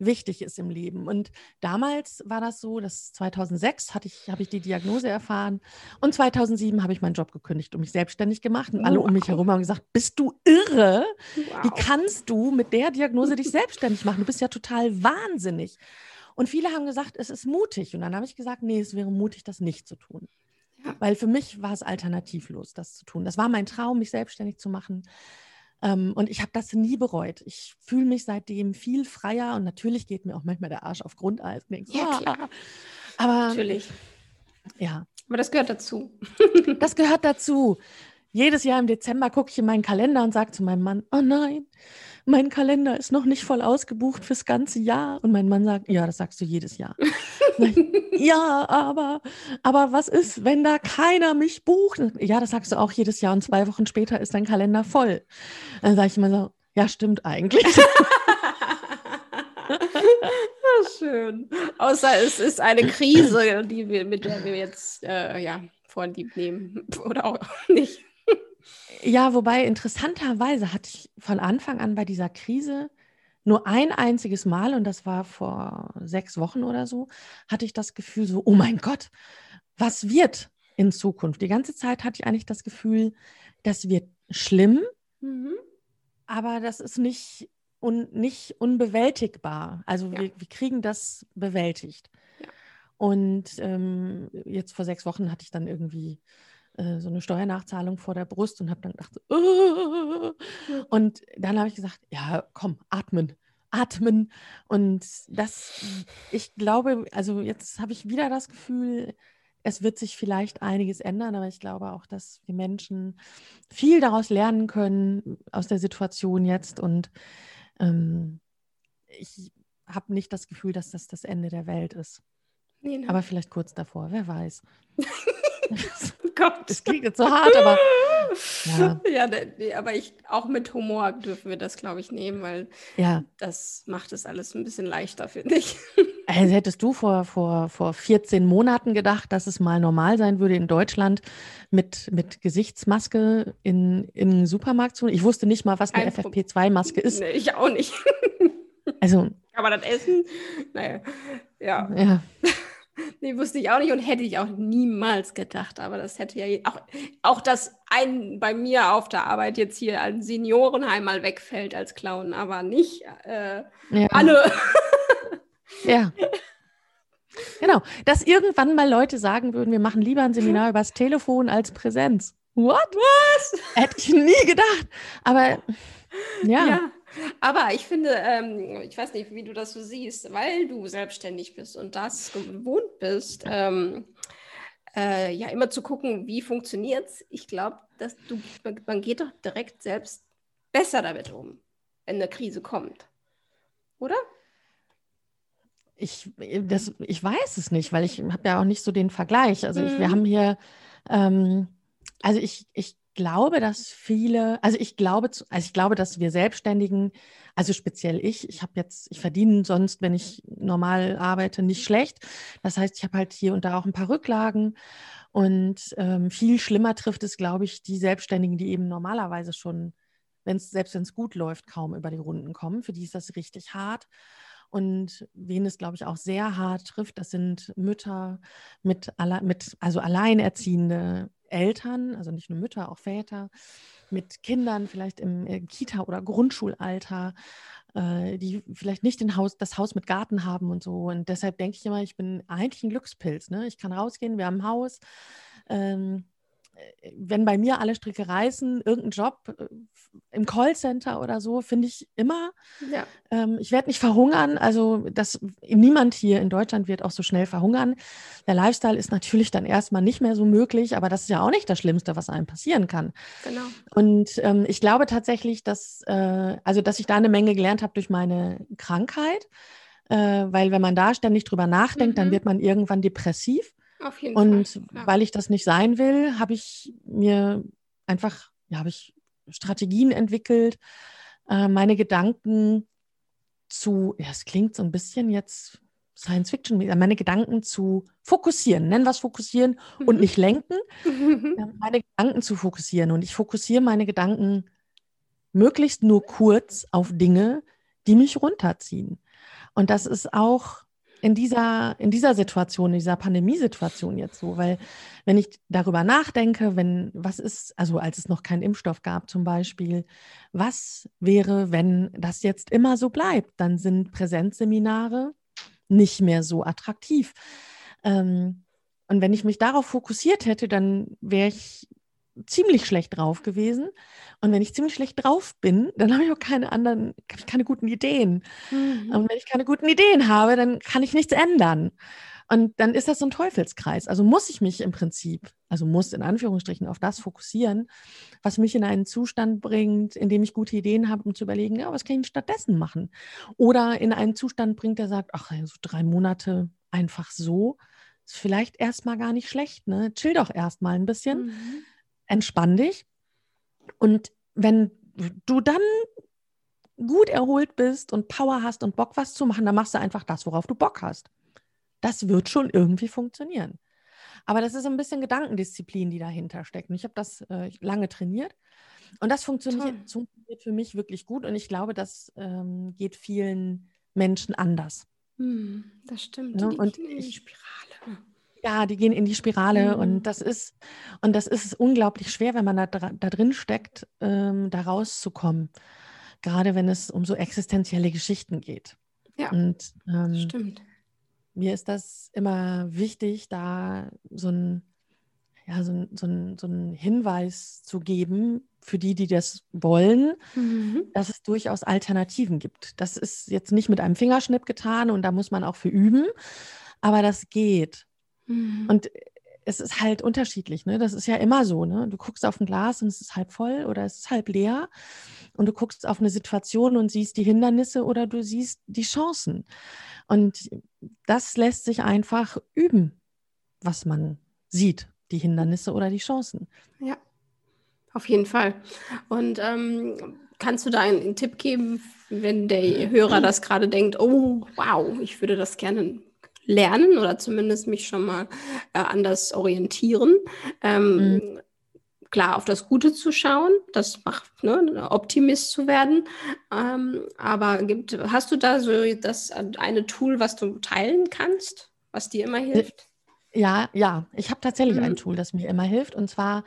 wichtig ist im Leben. Und damals war das so, dass 2006 hatte ich, habe ich die Diagnose erfahren und 2007 habe ich meinen Job gekündigt und mich selbstständig gemacht. Und alle wow. um mich herum haben gesagt, bist du irre? Wow. Wie kannst du mit der Diagnose dich selbstständig machen? Du bist ja total wahnsinnig. Und viele haben gesagt, es ist mutig. Und dann habe ich gesagt, nee, es wäre mutig, das nicht zu tun. Weil für mich war es alternativlos, das zu tun. Das war mein Traum, mich selbstständig zu machen. Ähm, und ich habe das nie bereut. Ich fühle mich seitdem viel freier und natürlich geht mir auch manchmal der Arsch auf Grundeis. Denk, ja, klar. Aber natürlich. Ja. Aber das gehört dazu. <laughs> das gehört dazu. Jedes Jahr im Dezember gucke ich in meinen Kalender und sage zu meinem Mann, oh nein, mein Kalender ist noch nicht voll ausgebucht fürs ganze Jahr. Und mein Mann sagt, ja, das sagst du jedes Jahr. <laughs> ja, aber, aber was ist, wenn da keiner mich bucht? Ja, das sagst du auch jedes Jahr. Und zwei Wochen später ist dein Kalender voll. Dann sage ich immer so, ja, stimmt eigentlich. <laughs> <laughs> schön. Außer es ist eine Krise, die wir, mit der wir jetzt äh, ja, vorlieb nehmen. Oder auch nicht. Ja, wobei interessanterweise hatte ich von Anfang an bei dieser Krise nur ein einziges Mal, und das war vor sechs Wochen oder so, hatte ich das Gefühl so, oh mein Gott, was wird in Zukunft? Die ganze Zeit hatte ich eigentlich das Gefühl, das wird schlimm, mhm. aber das ist nicht, un, nicht unbewältigbar. Also ja. wir, wir, kriegen das bewältigt. Ja. Und ähm, jetzt vor sechs Wochen hatte ich dann irgendwie äh, so eine Steuernachzahlung vor der Brust und habe dann gedacht, uh, <laughs> und dann habe ich gesagt, ja, komm, atmen, atmen. Und das, ich glaube, also jetzt habe ich wieder das Gefühl, es wird sich vielleicht einiges ändern, aber ich glaube auch, dass wir Menschen viel daraus lernen können aus der Situation jetzt. Und ähm, ich habe nicht das Gefühl, dass das das Ende der Welt ist. Nee, ne? Aber vielleicht kurz davor, wer weiß. <laughs> <laughs> Gott. Das klingt jetzt so hart, aber. <laughs> Ja. ja, aber ich, auch mit Humor dürfen wir das, glaube ich, nehmen, weil ja. das macht es alles ein bisschen leichter, finde ich. <laughs> Also hättest du vor, vor, vor 14 Monaten gedacht, dass es mal normal sein würde in Deutschland mit, mit Gesichtsmaske in, in den Supermarkt zu? Ich wusste nicht mal, was eine FFP2-Maske ist. Nee, ich auch nicht. Also <laughs> Kann man das essen? Naja, ja. ja. <laughs> Nee, wusste ich auch nicht und hätte ich auch niemals gedacht. Aber das hätte ja auch, auch dass ein bei mir auf der Arbeit jetzt hier ein Seniorenheim mal wegfällt als Clown, aber nicht äh, ja. alle. <laughs> ja. Genau, dass irgendwann mal Leute sagen würden, wir machen lieber ein Seminar übers Telefon als Präsenz. What? Was? Hätte ich nie gedacht. Aber ja. ja. Aber ich finde, ähm, ich weiß nicht, wie du das so siehst, weil du selbstständig bist und das gewohnt bist, ähm, äh, ja, immer zu gucken, wie funktioniert es. Ich glaube, dass du, man geht doch direkt selbst besser damit um, wenn eine Krise kommt. Oder? Ich, das, ich weiß es nicht, weil ich habe ja auch nicht so den Vergleich. Also ich, wir mhm. haben hier, ähm, also ich, ich glaube, dass viele, also ich glaube, also ich glaube, dass wir Selbstständigen, also speziell ich, ich habe jetzt, ich verdiene sonst, wenn ich normal arbeite, nicht schlecht. Das heißt, ich habe halt hier und da auch ein paar Rücklagen. Und ähm, viel schlimmer trifft es, glaube ich, die Selbstständigen, die eben normalerweise schon, wenn es, selbst wenn es gut läuft, kaum über die Runden kommen. Für die ist das richtig hart. Und wen es, glaube ich, auch sehr hart trifft, das sind Mütter mit, mit also Alleinerziehende Eltern, also nicht nur Mütter, auch Väter, mit Kindern vielleicht im äh, Kita- oder Grundschulalter, äh, die vielleicht nicht den Haus, das Haus mit Garten haben und so. Und deshalb denke ich immer, ich bin eigentlich ein Glückspilz. Ne? Ich kann rausgehen, wir haben ein Haus. Ähm, wenn bei mir alle Stricke reißen, irgendein Job äh, im Callcenter oder so, finde ich immer. Ja. Ähm, ich werde nicht verhungern. Also das, niemand hier in Deutschland wird auch so schnell verhungern. Der Lifestyle ist natürlich dann erstmal nicht mehr so möglich, aber das ist ja auch nicht das Schlimmste, was einem passieren kann. Genau. Und ähm, ich glaube tatsächlich, dass, äh, also dass ich da eine Menge gelernt habe durch meine Krankheit. Äh, weil wenn man da ständig drüber nachdenkt, mhm. dann wird man irgendwann depressiv. Auf jeden und Fall. Und weil ich das nicht sein will, habe ich mir einfach, ja, habe ich Strategien entwickelt, äh, meine Gedanken zu, ja, es klingt so ein bisschen jetzt Science Fiction, meine Gedanken zu fokussieren, nennen wir es fokussieren mhm. und nicht lenken, <laughs> meine Gedanken zu fokussieren. Und ich fokussiere meine Gedanken möglichst nur kurz auf Dinge, die mich runterziehen. Und das ist auch in dieser, in dieser Situation, in dieser Pandemiesituation jetzt so, weil wenn ich darüber nachdenke, wenn, was ist, also als es noch keinen Impfstoff gab zum Beispiel, was wäre, wenn das jetzt immer so bleibt, dann sind Präsenzseminare nicht mehr so attraktiv. Ähm, und wenn ich mich darauf fokussiert hätte, dann wäre ich ziemlich schlecht drauf gewesen. Und wenn ich ziemlich schlecht drauf bin, dann habe ich auch keine anderen, ich keine guten Ideen. Mhm. Und wenn ich keine guten Ideen habe, dann kann ich nichts ändern. Und dann ist das so ein Teufelskreis. Also muss ich mich im Prinzip, also muss in Anführungsstrichen auf das fokussieren, was mich in einen Zustand bringt, in dem ich gute Ideen habe, um zu überlegen, ja, was kann ich stattdessen machen? Oder in einen Zustand bringt, der sagt, ach, so drei Monate einfach so, ist vielleicht erstmal gar nicht schlecht, ne? Chill doch erstmal ein bisschen. Mhm entspann dich. Und wenn du dann gut erholt bist und Power hast und Bock, was zu machen, dann machst du einfach das, worauf du Bock hast. Das wird schon irgendwie funktionieren. Aber das ist ein bisschen Gedankendisziplin, die dahinter steckt. Und ich habe das äh, lange trainiert. Und das funktioniert, funktioniert, für mich wirklich gut. Und ich glaube, das ähm, geht vielen Menschen anders. Hm, das stimmt. Ja, ne? und ich, Spirale. Ja, die gehen in die Spirale mhm. und das ist und das ist unglaublich schwer, wenn man da, da drin steckt, ähm, da rauszukommen. Gerade wenn es um so existenzielle Geschichten geht. Ja, und, ähm, stimmt. Mir ist das immer wichtig, da so ein ja, so, so, ein, so einen Hinweis zu geben für die, die das wollen, mhm. dass es durchaus Alternativen gibt. Das ist jetzt nicht mit einem Fingerschnipp getan und da muss man auch für üben, aber das geht. Mhm. Und es ist halt unterschiedlich, ne? Das ist ja immer so, ne? Du guckst auf ein Glas und es ist halb voll oder es ist halb leer. Und du guckst auf eine Situation und siehst die Hindernisse oder du siehst die Chancen. Und das lässt sich einfach üben, was man sieht, die Hindernisse oder die Chancen. Ja, auf jeden Fall. Und ähm, kannst du da einen, einen Tipp geben, wenn der Hörer das gerade denkt, oh, wow, ich würde das gerne lernen oder zumindest mich schon mal äh, anders orientieren. Ähm, mhm. klar auf das Gute zu schauen, das macht, ne, Optimist zu werden. Ähm, aber gibt, hast du da so das eine Tool, was du teilen kannst, was dir immer hilft? Ja, ja, ich habe tatsächlich mhm. ein Tool, das mir immer hilft. Und zwar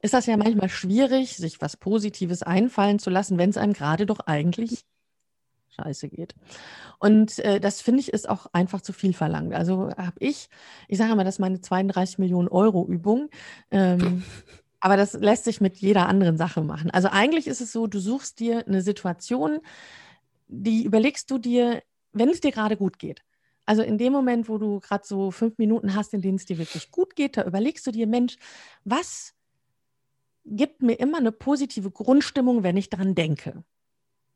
ist das ja manchmal schwierig, sich was Positives einfallen zu lassen, wenn es einem gerade doch eigentlich scheiße geht. Und äh, das finde ich ist auch einfach zu viel verlangt. Also habe ich, ich sage immer, das ist meine 32 Millionen Euro Übung. Ähm, <laughs> aber das lässt sich mit jeder anderen Sache machen. Also eigentlich ist es so, du suchst dir eine Situation, die überlegst du dir, wenn es dir gerade gut geht. Also in dem Moment, wo du gerade so fünf Minuten hast, in denen es dir wirklich gut geht, da überlegst du dir, Mensch, was gibt mir immer eine positive Grundstimmung, wenn ich daran denke?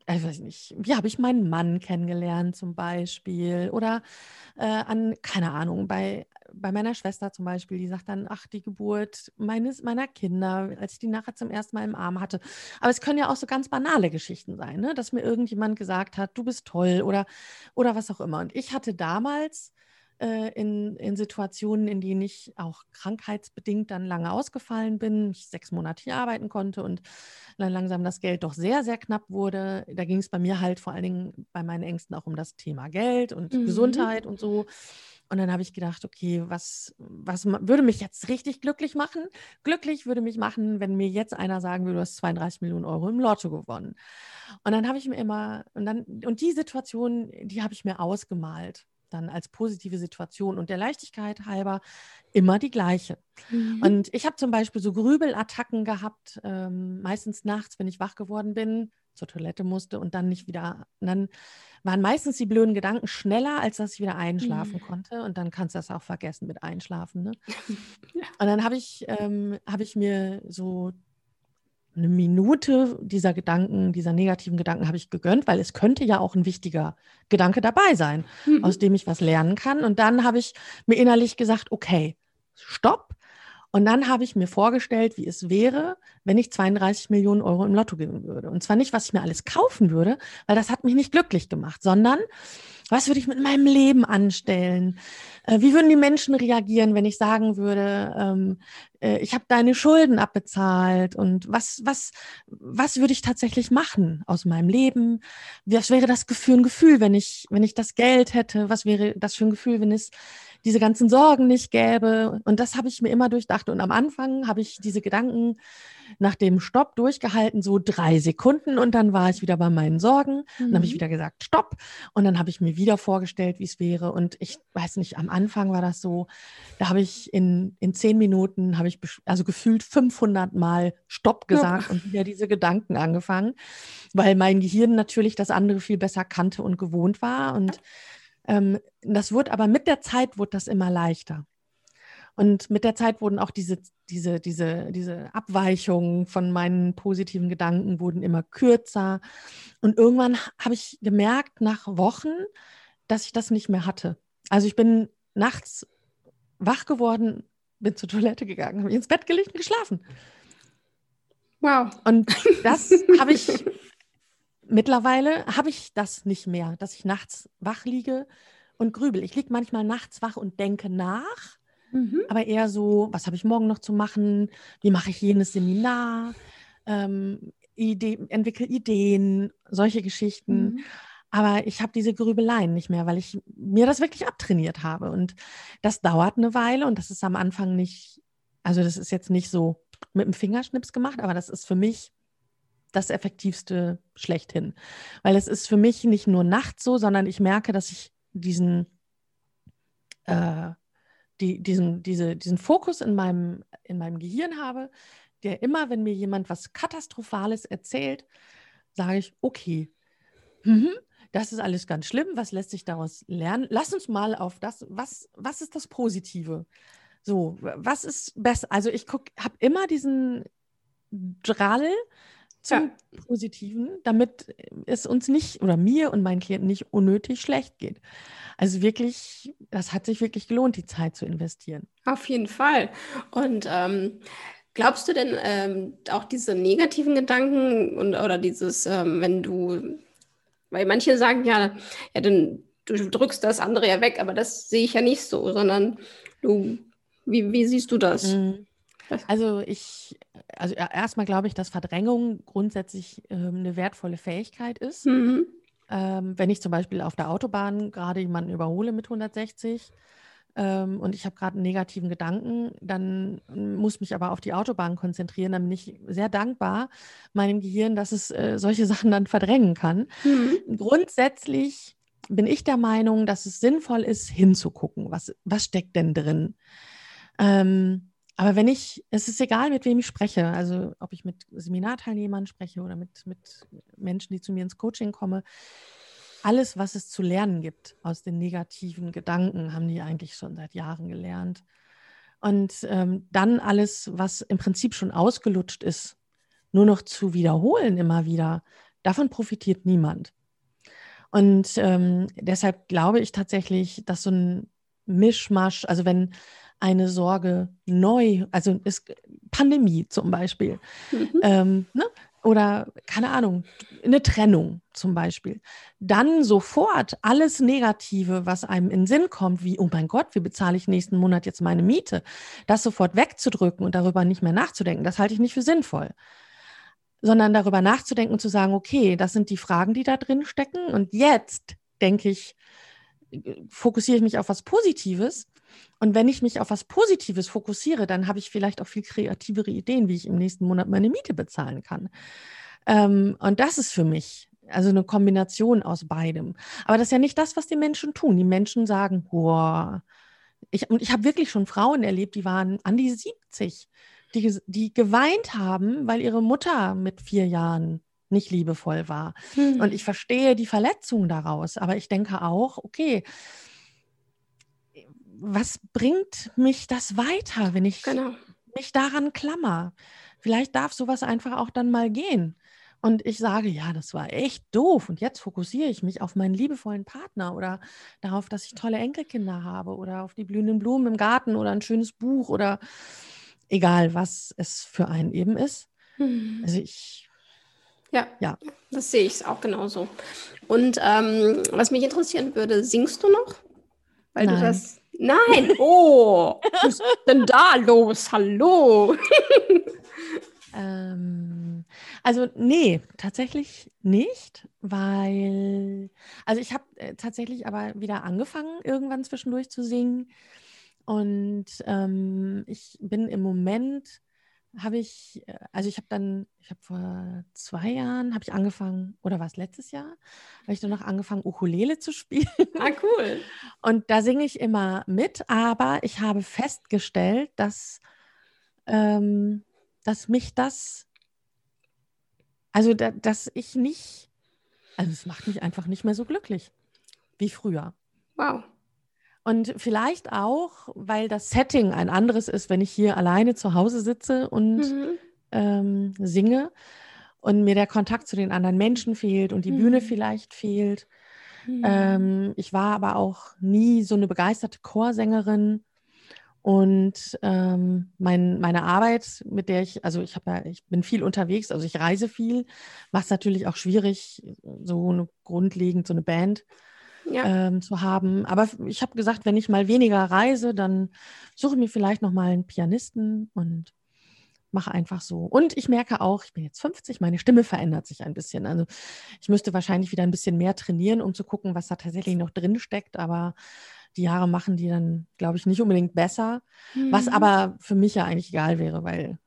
Ich weiß nicht, wie habe ich meinen Mann kennengelernt zum Beispiel oder äh, an, keine Ahnung, bei, bei meiner Schwester zum Beispiel, die sagt dann, ach, die Geburt meines, meiner Kinder, als ich die nachher zum ersten Mal im Arm hatte. Aber es können ja auch so ganz banale Geschichten sein, ne? dass mir irgendjemand gesagt hat, du bist toll oder, oder was auch immer. Und ich hatte damals äh, in, in Situationen, in denen ich auch krankheitsbedingt dann lange ausgefallen bin, ich sechs Monate hier arbeiten konnte und dann langsam das Geld doch sehr, sehr knapp wurde. Da ging es bei mir halt vor allen Dingen bei meinen Ängsten auch um das Thema Geld und mhm. Gesundheit und so. Und dann habe ich gedacht, okay, was, was würde mich jetzt richtig glücklich machen? Glücklich würde mich machen, wenn mir jetzt einer sagen würde, du hast 32 Millionen Euro im Lotto gewonnen. Und dann habe ich mir immer, und dann, und die Situation, die habe ich mir ausgemalt dann als positive Situation und der Leichtigkeit halber immer die gleiche. Mhm. Und ich habe zum Beispiel so Grübelattacken gehabt, ähm, meistens nachts, wenn ich wach geworden bin, zur Toilette musste und dann nicht wieder. Und dann waren meistens die blöden Gedanken schneller, als dass ich wieder einschlafen mhm. konnte. Und dann kannst du das auch vergessen mit Einschlafen. Ne? <laughs> ja. Und dann habe ich, ähm, hab ich mir so eine Minute dieser Gedanken, dieser negativen Gedanken habe ich gegönnt, weil es könnte ja auch ein wichtiger Gedanke dabei sein, mhm. aus dem ich was lernen kann. Und dann habe ich mir innerlich gesagt, okay, stopp. Und dann habe ich mir vorgestellt, wie es wäre, wenn ich 32 Millionen Euro im Lotto gewinnen würde. Und zwar nicht, was ich mir alles kaufen würde, weil das hat mich nicht glücklich gemacht, sondern was würde ich mit meinem Leben anstellen? Äh, wie würden die Menschen reagieren, wenn ich sagen würde, ähm, äh, ich habe deine Schulden abbezahlt und was, was, was würde ich tatsächlich machen aus meinem Leben? Was wäre das für ein Gefühl, wenn ich, wenn ich das Geld hätte? Was wäre das für ein Gefühl, wenn es diese ganzen Sorgen nicht gäbe. Und das habe ich mir immer durchdacht. Und am Anfang habe ich diese Gedanken nach dem Stopp durchgehalten, so drei Sekunden. Und dann war ich wieder bei meinen Sorgen. Mhm. Dann habe ich wieder gesagt, Stopp. Und dann habe ich mir wieder vorgestellt, wie es wäre. Und ich weiß nicht, am Anfang war das so, da habe ich in, in zehn Minuten, habe ich also gefühlt 500 Mal Stopp gesagt ja. und wieder diese Gedanken angefangen, weil mein Gehirn natürlich das andere viel besser kannte und gewohnt war. Und das wurde aber mit der Zeit wurde das immer leichter. Und mit der Zeit wurden auch diese, diese, diese, diese Abweichungen von meinen positiven Gedanken wurden immer kürzer. Und irgendwann habe ich gemerkt, nach Wochen, dass ich das nicht mehr hatte. Also ich bin nachts wach geworden, bin zur Toilette gegangen, habe ins Bett gelegt und geschlafen. Wow. Und das <laughs> habe ich mittlerweile habe ich das nicht mehr, dass ich nachts wach liege und grübel. Ich liege manchmal nachts wach und denke nach, mhm. aber eher so, was habe ich morgen noch zu machen? Wie mache ich jenes Seminar? Ähm, Idee, entwickle Ideen, solche Geschichten. Mhm. Aber ich habe diese Grübeleien nicht mehr, weil ich mir das wirklich abtrainiert habe. Und das dauert eine Weile und das ist am Anfang nicht, also das ist jetzt nicht so mit dem Fingerschnips gemacht, aber das ist für mich das Effektivste schlechthin. Weil es ist für mich nicht nur nachts so, sondern ich merke, dass ich diesen, äh, die, diesen, diese, diesen Fokus in meinem, in meinem Gehirn habe, der immer, wenn mir jemand was Katastrophales erzählt, sage ich, okay, mhm, das ist alles ganz schlimm, was lässt sich daraus lernen? Lass uns mal auf das, was, was ist das Positive? So, was ist besser? Also ich habe immer diesen Drall, zum ja. Positiven, damit es uns nicht oder mir und meinen Klienten nicht unnötig schlecht geht. Also wirklich, das hat sich wirklich gelohnt, die Zeit zu investieren. Auf jeden Fall. Und ähm, glaubst du denn ähm, auch diese negativen Gedanken und oder dieses, ähm, wenn du, weil manche sagen ja, ja, dann du drückst das andere ja weg, aber das sehe ich ja nicht so, sondern du, wie, wie siehst du das? Mhm. Also ich, also erstmal glaube ich, dass Verdrängung grundsätzlich ähm, eine wertvolle Fähigkeit ist. Mhm. Ähm, wenn ich zum Beispiel auf der Autobahn gerade jemanden überhole mit 160 ähm, und ich habe gerade einen negativen Gedanken, dann muss mich aber auf die Autobahn konzentrieren. Dann bin ich sehr dankbar meinem Gehirn, dass es äh, solche <laughs> Sachen dann verdrängen kann. Mhm. Grundsätzlich bin ich der Meinung, dass es sinnvoll ist, hinzugucken, was, was steckt denn drin. Ähm, aber wenn ich, es ist egal, mit wem ich spreche, also ob ich mit Seminarteilnehmern spreche oder mit, mit Menschen, die zu mir ins Coaching kommen, alles, was es zu lernen gibt aus den negativen Gedanken, haben die eigentlich schon seit Jahren gelernt. Und ähm, dann alles, was im Prinzip schon ausgelutscht ist, nur noch zu wiederholen immer wieder, davon profitiert niemand. Und ähm, deshalb glaube ich tatsächlich, dass so ein Mischmasch, also wenn eine Sorge neu, also ist Pandemie zum Beispiel, mhm. ähm, ne? oder keine Ahnung, eine Trennung zum Beispiel, dann sofort alles Negative, was einem in den Sinn kommt, wie, oh mein Gott, wie bezahle ich nächsten Monat jetzt meine Miete, das sofort wegzudrücken und darüber nicht mehr nachzudenken, das halte ich nicht für sinnvoll. Sondern darüber nachzudenken und zu sagen, okay, das sind die Fragen, die da drin stecken. Und jetzt denke ich, fokussiere ich mich auf was Positives. Und wenn ich mich auf was Positives fokussiere, dann habe ich vielleicht auch viel kreativere Ideen, wie ich im nächsten Monat meine Miete bezahlen kann. Ähm, und das ist für mich also eine Kombination aus beidem. Aber das ist ja nicht das, was die Menschen tun. Die Menschen sagen, boah, ich, und ich habe wirklich schon Frauen erlebt, die waren an die 70, die, die geweint haben, weil ihre Mutter mit vier Jahren nicht liebevoll war. Mhm. Und ich verstehe die Verletzung daraus, aber ich denke auch, okay, was bringt mich das weiter, wenn ich genau. mich daran klammer? Vielleicht darf sowas einfach auch dann mal gehen. Und ich sage, ja, das war echt doof. Und jetzt fokussiere ich mich auf meinen liebevollen Partner oder darauf, dass ich tolle Enkelkinder habe oder auf die blühenden Blumen im Garten oder ein schönes Buch oder egal, was es für einen eben ist. Mhm. Also ich ja, ja. das sehe ich auch genauso. Und ähm, was mich interessieren würde, singst du noch? Weil Nein. du das. Nein! Oh! was ist denn da los? Hallo! <laughs> ähm, also, nee, tatsächlich nicht, weil. Also, ich habe äh, tatsächlich aber wieder angefangen, irgendwann zwischendurch zu singen. Und ähm, ich bin im Moment habe ich, äh, also ich habe dann, ich habe vor zwei Jahren, habe ich angefangen, oder war es letztes Jahr, habe ich dann noch angefangen, Ukulele zu spielen. Ah, cool. <laughs> Und da singe ich immer mit, aber ich habe festgestellt, dass, ähm, dass mich das, also da, dass ich nicht, also es macht mich einfach nicht mehr so glücklich wie früher. Wow. Und vielleicht auch, weil das Setting ein anderes ist, wenn ich hier alleine zu Hause sitze und mhm. ähm, singe und mir der Kontakt zu den anderen Menschen fehlt und die mhm. Bühne vielleicht fehlt. Mhm. Ähm, ich war aber auch nie so eine begeisterte Chorsängerin. Und ähm, mein, meine Arbeit, mit der ich, also ich habe ja, ich bin viel unterwegs, also ich reise viel, macht es natürlich auch schwierig, so eine grundlegend so eine Band ja. ähm, zu haben. Aber ich habe gesagt, wenn ich mal weniger reise, dann suche mir vielleicht noch mal einen Pianisten und mache einfach so. Und ich merke auch, ich bin jetzt 50, meine Stimme verändert sich ein bisschen. Also ich müsste wahrscheinlich wieder ein bisschen mehr trainieren, um zu gucken, was da tatsächlich noch drin steckt. Aber die Jahre machen die dann, glaube ich, nicht unbedingt besser. Mhm. Was aber für mich ja eigentlich egal wäre, weil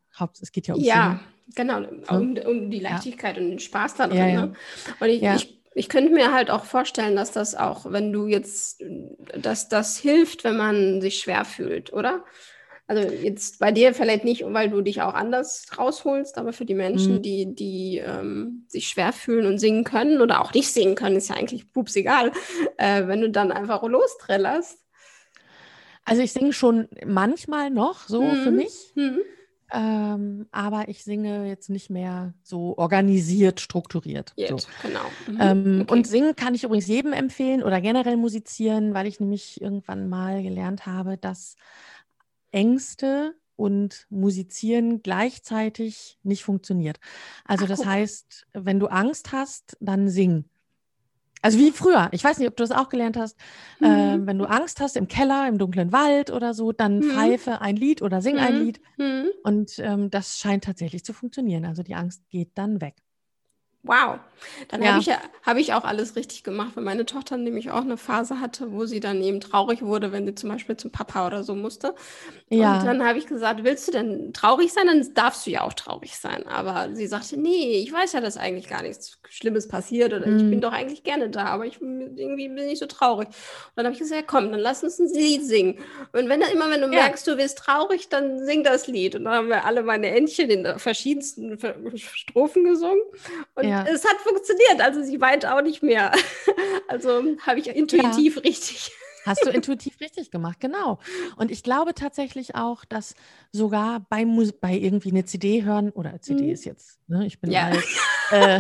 es geht ja um Ja, Singen. genau, um, um, die Leichtigkeit ja. und den Spaß daran. Ja, ja. Ne? Und ich, ich ich könnte mir halt auch vorstellen, dass das auch, wenn du jetzt, dass das hilft, wenn man sich schwer fühlt, oder? Also jetzt bei dir vielleicht nicht, weil du dich auch anders rausholst, aber für die Menschen, mhm. die, die ähm, sich schwer fühlen und singen können oder auch nicht singen können, ist ja eigentlich pups egal, äh, wenn du dann einfach lostrillerst. Also ich singe schon manchmal noch so mhm. für mich. Mhm. Ähm, aber ich singe jetzt nicht mehr so organisiert, strukturiert. Jetzt, so. genau. Mhm. Ähm, okay. Und singen kann ich übrigens jedem empfehlen oder generell musizieren, weil ich nämlich irgendwann mal gelernt habe, dass Ängste und Musizieren gleichzeitig nicht funktioniert. Also Ach, das heißt, wenn du Angst hast, dann sing. Also wie früher. Ich weiß nicht, ob du das auch gelernt hast. Mhm. Äh, wenn du Angst hast im Keller, im dunklen Wald oder so, dann mhm. pfeife ein Lied oder sing ein mhm. Lied. Mhm. Und ähm, das scheint tatsächlich zu funktionieren. Also die Angst geht dann weg. Wow, dann ja. habe ich ja habe ich auch alles richtig gemacht, weil meine Tochter nämlich auch eine Phase hatte, wo sie dann eben traurig wurde, wenn sie zum Beispiel zum Papa oder so musste. Ja. Und dann habe ich gesagt, willst du denn traurig sein? Dann darfst du ja auch traurig sein. Aber sie sagte, nee, ich weiß ja, dass eigentlich gar nichts Schlimmes passiert oder mhm. ich bin doch eigentlich gerne da, aber ich irgendwie bin ich so traurig. Und dann habe ich gesagt, komm, dann lass uns ein Lied singen. Und wenn immer, wenn du ja. merkst, du wirst traurig, dann sing das Lied. Und dann haben wir alle meine Entchen in verschiedensten Strophen gesungen. Und ja. Es hat funktioniert. Also sie weint auch nicht mehr. <laughs> Also habe ich intuitiv ja. richtig. Hast du <laughs> intuitiv richtig gemacht, genau. Und ich glaube tatsächlich auch, dass sogar bei, bei irgendwie eine CD hören, oder CD mhm. ist jetzt, ne, ich bin ja. alt, <laughs> äh,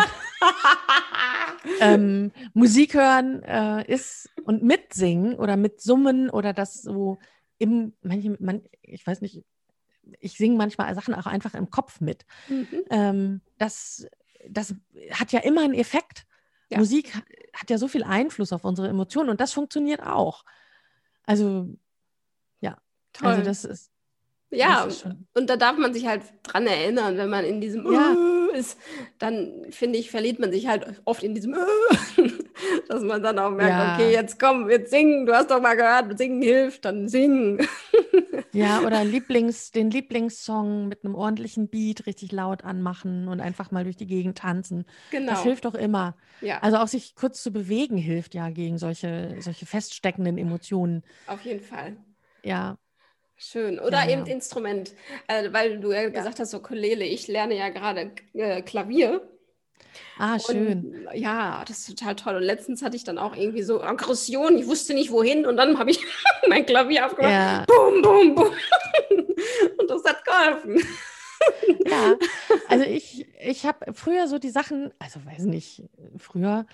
ähm, Musik hören äh, ist und mitsingen oder mitsummen oder das so im, manche, man, ich weiß nicht, ich singe manchmal Sachen auch einfach im Kopf mit. Mhm. Ähm, das das hat ja immer einen Effekt. Ja. Musik hat ja so viel Einfluss auf unsere Emotionen und das funktioniert auch. Also, ja. Toll. Also das ist. Ja, das ist und da darf man sich halt dran erinnern, wenn man in diesem ja. Ist, dann finde ich, verliert man sich halt oft in diesem <laughs> dass man dann auch merkt, ja. okay, jetzt komm, jetzt singen, du hast doch mal gehört, singen hilft, dann singen. <laughs> Ja, oder Lieblings, den Lieblingssong mit einem ordentlichen Beat richtig laut anmachen und einfach mal durch die Gegend tanzen. Genau. Das hilft doch immer. Ja. Also auch sich kurz zu bewegen hilft ja gegen solche, solche feststeckenden Emotionen. Auf jeden Fall. Ja. Schön. Oder ja, eben ja. Instrument, äh, weil du ja gesagt hast, so Ukulele. Ich lerne ja gerade äh, Klavier. Ah, schön. Und, ja, das ist total toll. Und letztens hatte ich dann auch irgendwie so Aggression. Ich wusste nicht wohin. Und dann habe ich <laughs> mein Klavier aufgemacht. Ja. Bum, bum, bum. <laughs> Und das hat geholfen. Ja, <laughs> also ich, ich habe früher so die Sachen, also weiß nicht, früher,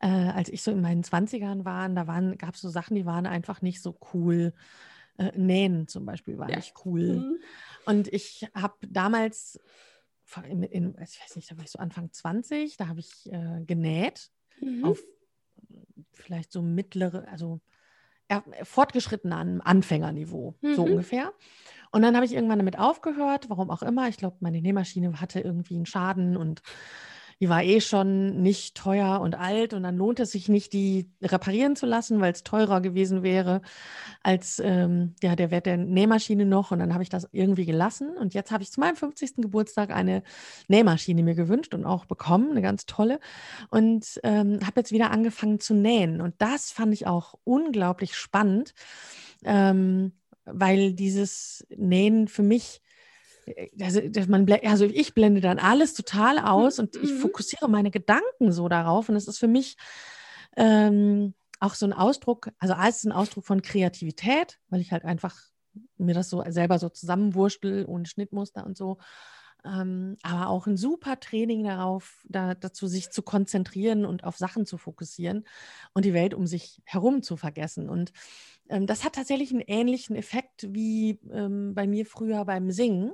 äh, als ich so in meinen 20ern war, da gab es so Sachen, die waren einfach nicht so cool. Äh, Nähen zum Beispiel war ja. nicht cool. Mhm. Und ich habe damals in, in, ich weiß nicht, da war ich so Anfang 20, da habe ich äh, genäht mhm. auf vielleicht so mittlere, also ja, fortgeschrittenen Anfängerniveau, mhm. so ungefähr. Und dann habe ich irgendwann damit aufgehört, warum auch immer. Ich glaube, meine Nähmaschine hatte irgendwie einen Schaden und die war eh schon nicht teuer und alt und dann lohnt es sich nicht, die reparieren zu lassen, weil es teurer gewesen wäre als ähm, ja, der Wert der Nähmaschine noch. Und dann habe ich das irgendwie gelassen. Und jetzt habe ich zu meinem 50. Geburtstag eine Nähmaschine mir gewünscht und auch bekommen, eine ganz tolle. Und ähm, habe jetzt wieder angefangen zu nähen. Und das fand ich auch unglaublich spannend, ähm, weil dieses Nähen für mich also, man, also ich blende dann alles total aus und ich mhm. fokussiere meine Gedanken so darauf. Und es ist für mich ähm, auch so ein Ausdruck, also alles ist ein Ausdruck von Kreativität, weil ich halt einfach mir das so selber so zusammenwurstel ohne Schnittmuster und so. Ähm, aber auch ein super Training darauf, da, dazu sich zu konzentrieren und auf Sachen zu fokussieren und die Welt um sich herum zu vergessen. Und ähm, das hat tatsächlich einen ähnlichen Effekt wie ähm, bei mir früher beim Singen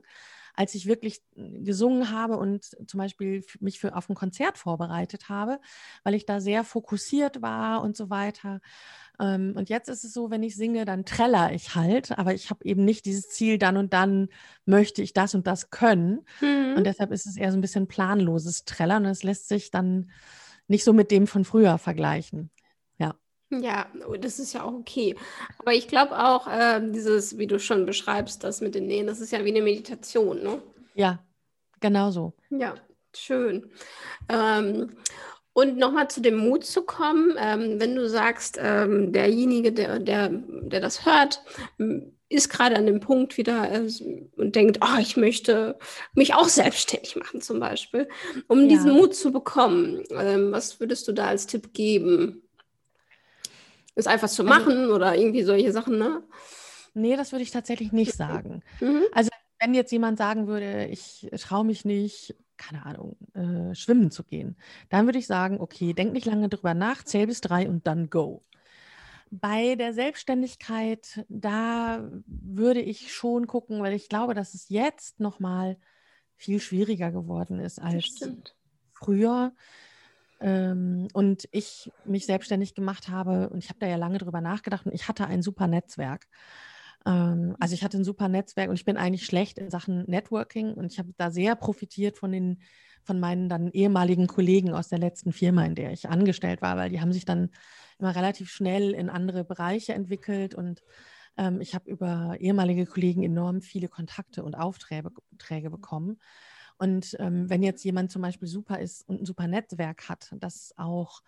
als ich wirklich äh, gesungen habe und zum Beispiel mich für auf ein Konzert vorbereitet habe, weil ich da sehr fokussiert war und so weiter. Ähm, und jetzt ist es so, wenn ich singe, dann treller ich halt, aber ich habe eben nicht dieses Ziel, dann und dann möchte ich das und das können. Mhm. Und deshalb ist es eher so ein bisschen planloses Trellern und es lässt sich dann nicht so mit dem von früher vergleichen. Ja, oh, das ist ja auch okay. Aber ich glaube auch, äh, dieses, wie du schon beschreibst, das mit den Nähen, das ist ja wie eine Meditation, ne? Ja, genau so. Ja, schön. Ähm, und nochmal zu dem Mut zu kommen, ähm, wenn du sagst, ähm, derjenige, der, der, der das hört, ist gerade an dem Punkt wieder äh, und denkt, oh, ich möchte mich auch selbstständig machen zum Beispiel, um ja. diesen Mut zu bekommen. Ähm, was würdest du da als Tipp geben? Ist einfach zu also machen also, oder irgendwie solche Sachen, ne? Nee, das würde ich tatsächlich nicht sagen. Mhm. Also wenn jetzt jemand sagen würde, ich traue mich nicht, keine Ahnung, äh, schwimmen zu gehen, dann würde ich sagen, okay, denk nicht lange drüber nach, zähl bis drei und dann go. Bei der Selbstständigkeit, da würde ich schon gucken, weil ich glaube, dass es jetzt noch mal viel schwieriger geworden ist als früher ähm, und ich mich selbstständig gemacht habe und ich habe da ja lange drüber nachgedacht und ich hatte ein super Netzwerk. Ähm, also ich hatte ein super Netzwerk und ich bin eigentlich schlecht in Sachen Networking und ich habe da sehr profitiert von den von meinen dann ehemaligen Kollegen aus der letzten Firma, in der ich angestellt war, weil die haben sich dann immer relativ schnell in andere Bereiche entwickelt und ähm, ich habe über ehemalige Kollegen enorm viele Kontakte und Aufträge bekommen. Und ähm, wenn jetzt jemand zum Beispiel super ist und ein super Netzwerk hat, das auch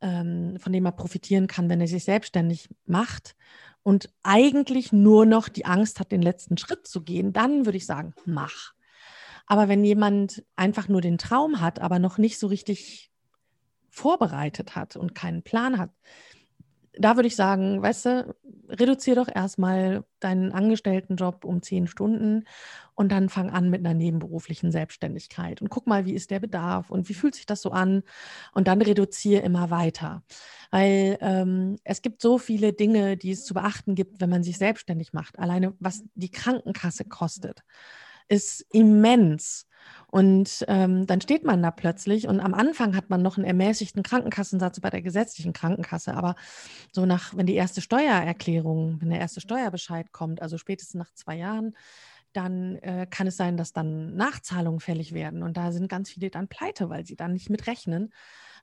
ähm, von dem er profitieren kann, wenn er sich selbstständig macht und eigentlich nur noch die Angst hat, den letzten Schritt zu gehen, dann würde ich sagen, mach. Aber wenn jemand einfach nur den Traum hat, aber noch nicht so richtig vorbereitet hat und keinen Plan hat, da würde ich sagen, weißt du, reduziere doch erstmal deinen Angestelltenjob um zehn Stunden und dann fang an mit einer nebenberuflichen Selbstständigkeit und guck mal, wie ist der Bedarf und wie fühlt sich das so an und dann reduziere immer weiter. Weil ähm, es gibt so viele Dinge, die es zu beachten gibt, wenn man sich selbstständig macht. Alleine was die Krankenkasse kostet, ist immens. Und ähm, dann steht man da plötzlich und am Anfang hat man noch einen ermäßigten Krankenkassensatz bei der gesetzlichen Krankenkasse. Aber so nach, wenn die erste Steuererklärung, wenn der erste Steuerbescheid kommt, also spätestens nach zwei Jahren, dann äh, kann es sein, dass dann Nachzahlungen fällig werden. Und da sind ganz viele dann pleite, weil sie dann nicht mitrechnen,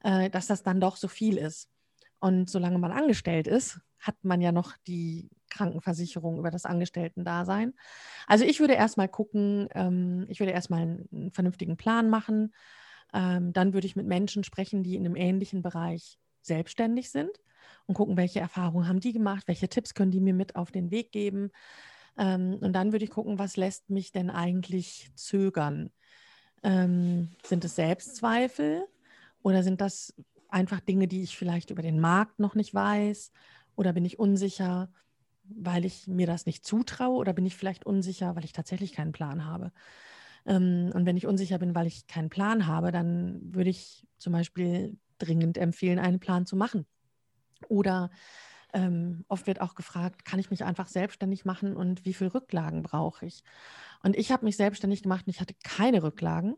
äh, dass das dann doch so viel ist. Und solange man angestellt ist, hat man ja noch die Krankenversicherung über das Angestellten-Dasein. Also ich würde erstmal gucken, ähm, ich würde erstmal einen, vernünftigen Plan machen. Ähm, dann würde ich mit Menschen sprechen, die in einem ähnlichen Bereich selbstständig sind und gucken, welche Erfahrungen haben die gemacht, welche Tipps können die mir mit auf den Weg geben. Ähm, und dann würde ich gucken, was lässt mich denn eigentlich zögern? Ähm, sind es Selbstzweifel oder sind das einfach Dinge, die ich vielleicht über den Markt noch nicht weiß? Oder bin ich unsicher? weil ich mir das nicht zutraue oder bin ich vielleicht unsicher, weil ich tatsächlich keinen Plan habe? Ähm, und wenn ich unsicher bin, weil ich keinen Plan habe, dann würde ich zum Beispiel dringend empfehlen, einen Plan zu machen. Oder ähm, oft wird auch gefragt, kann ich mich einfach selbstständig machen und wie viele Rücklagen brauche ich? Und ich habe mich selbstständig gemacht und ich hatte keine Rücklagen.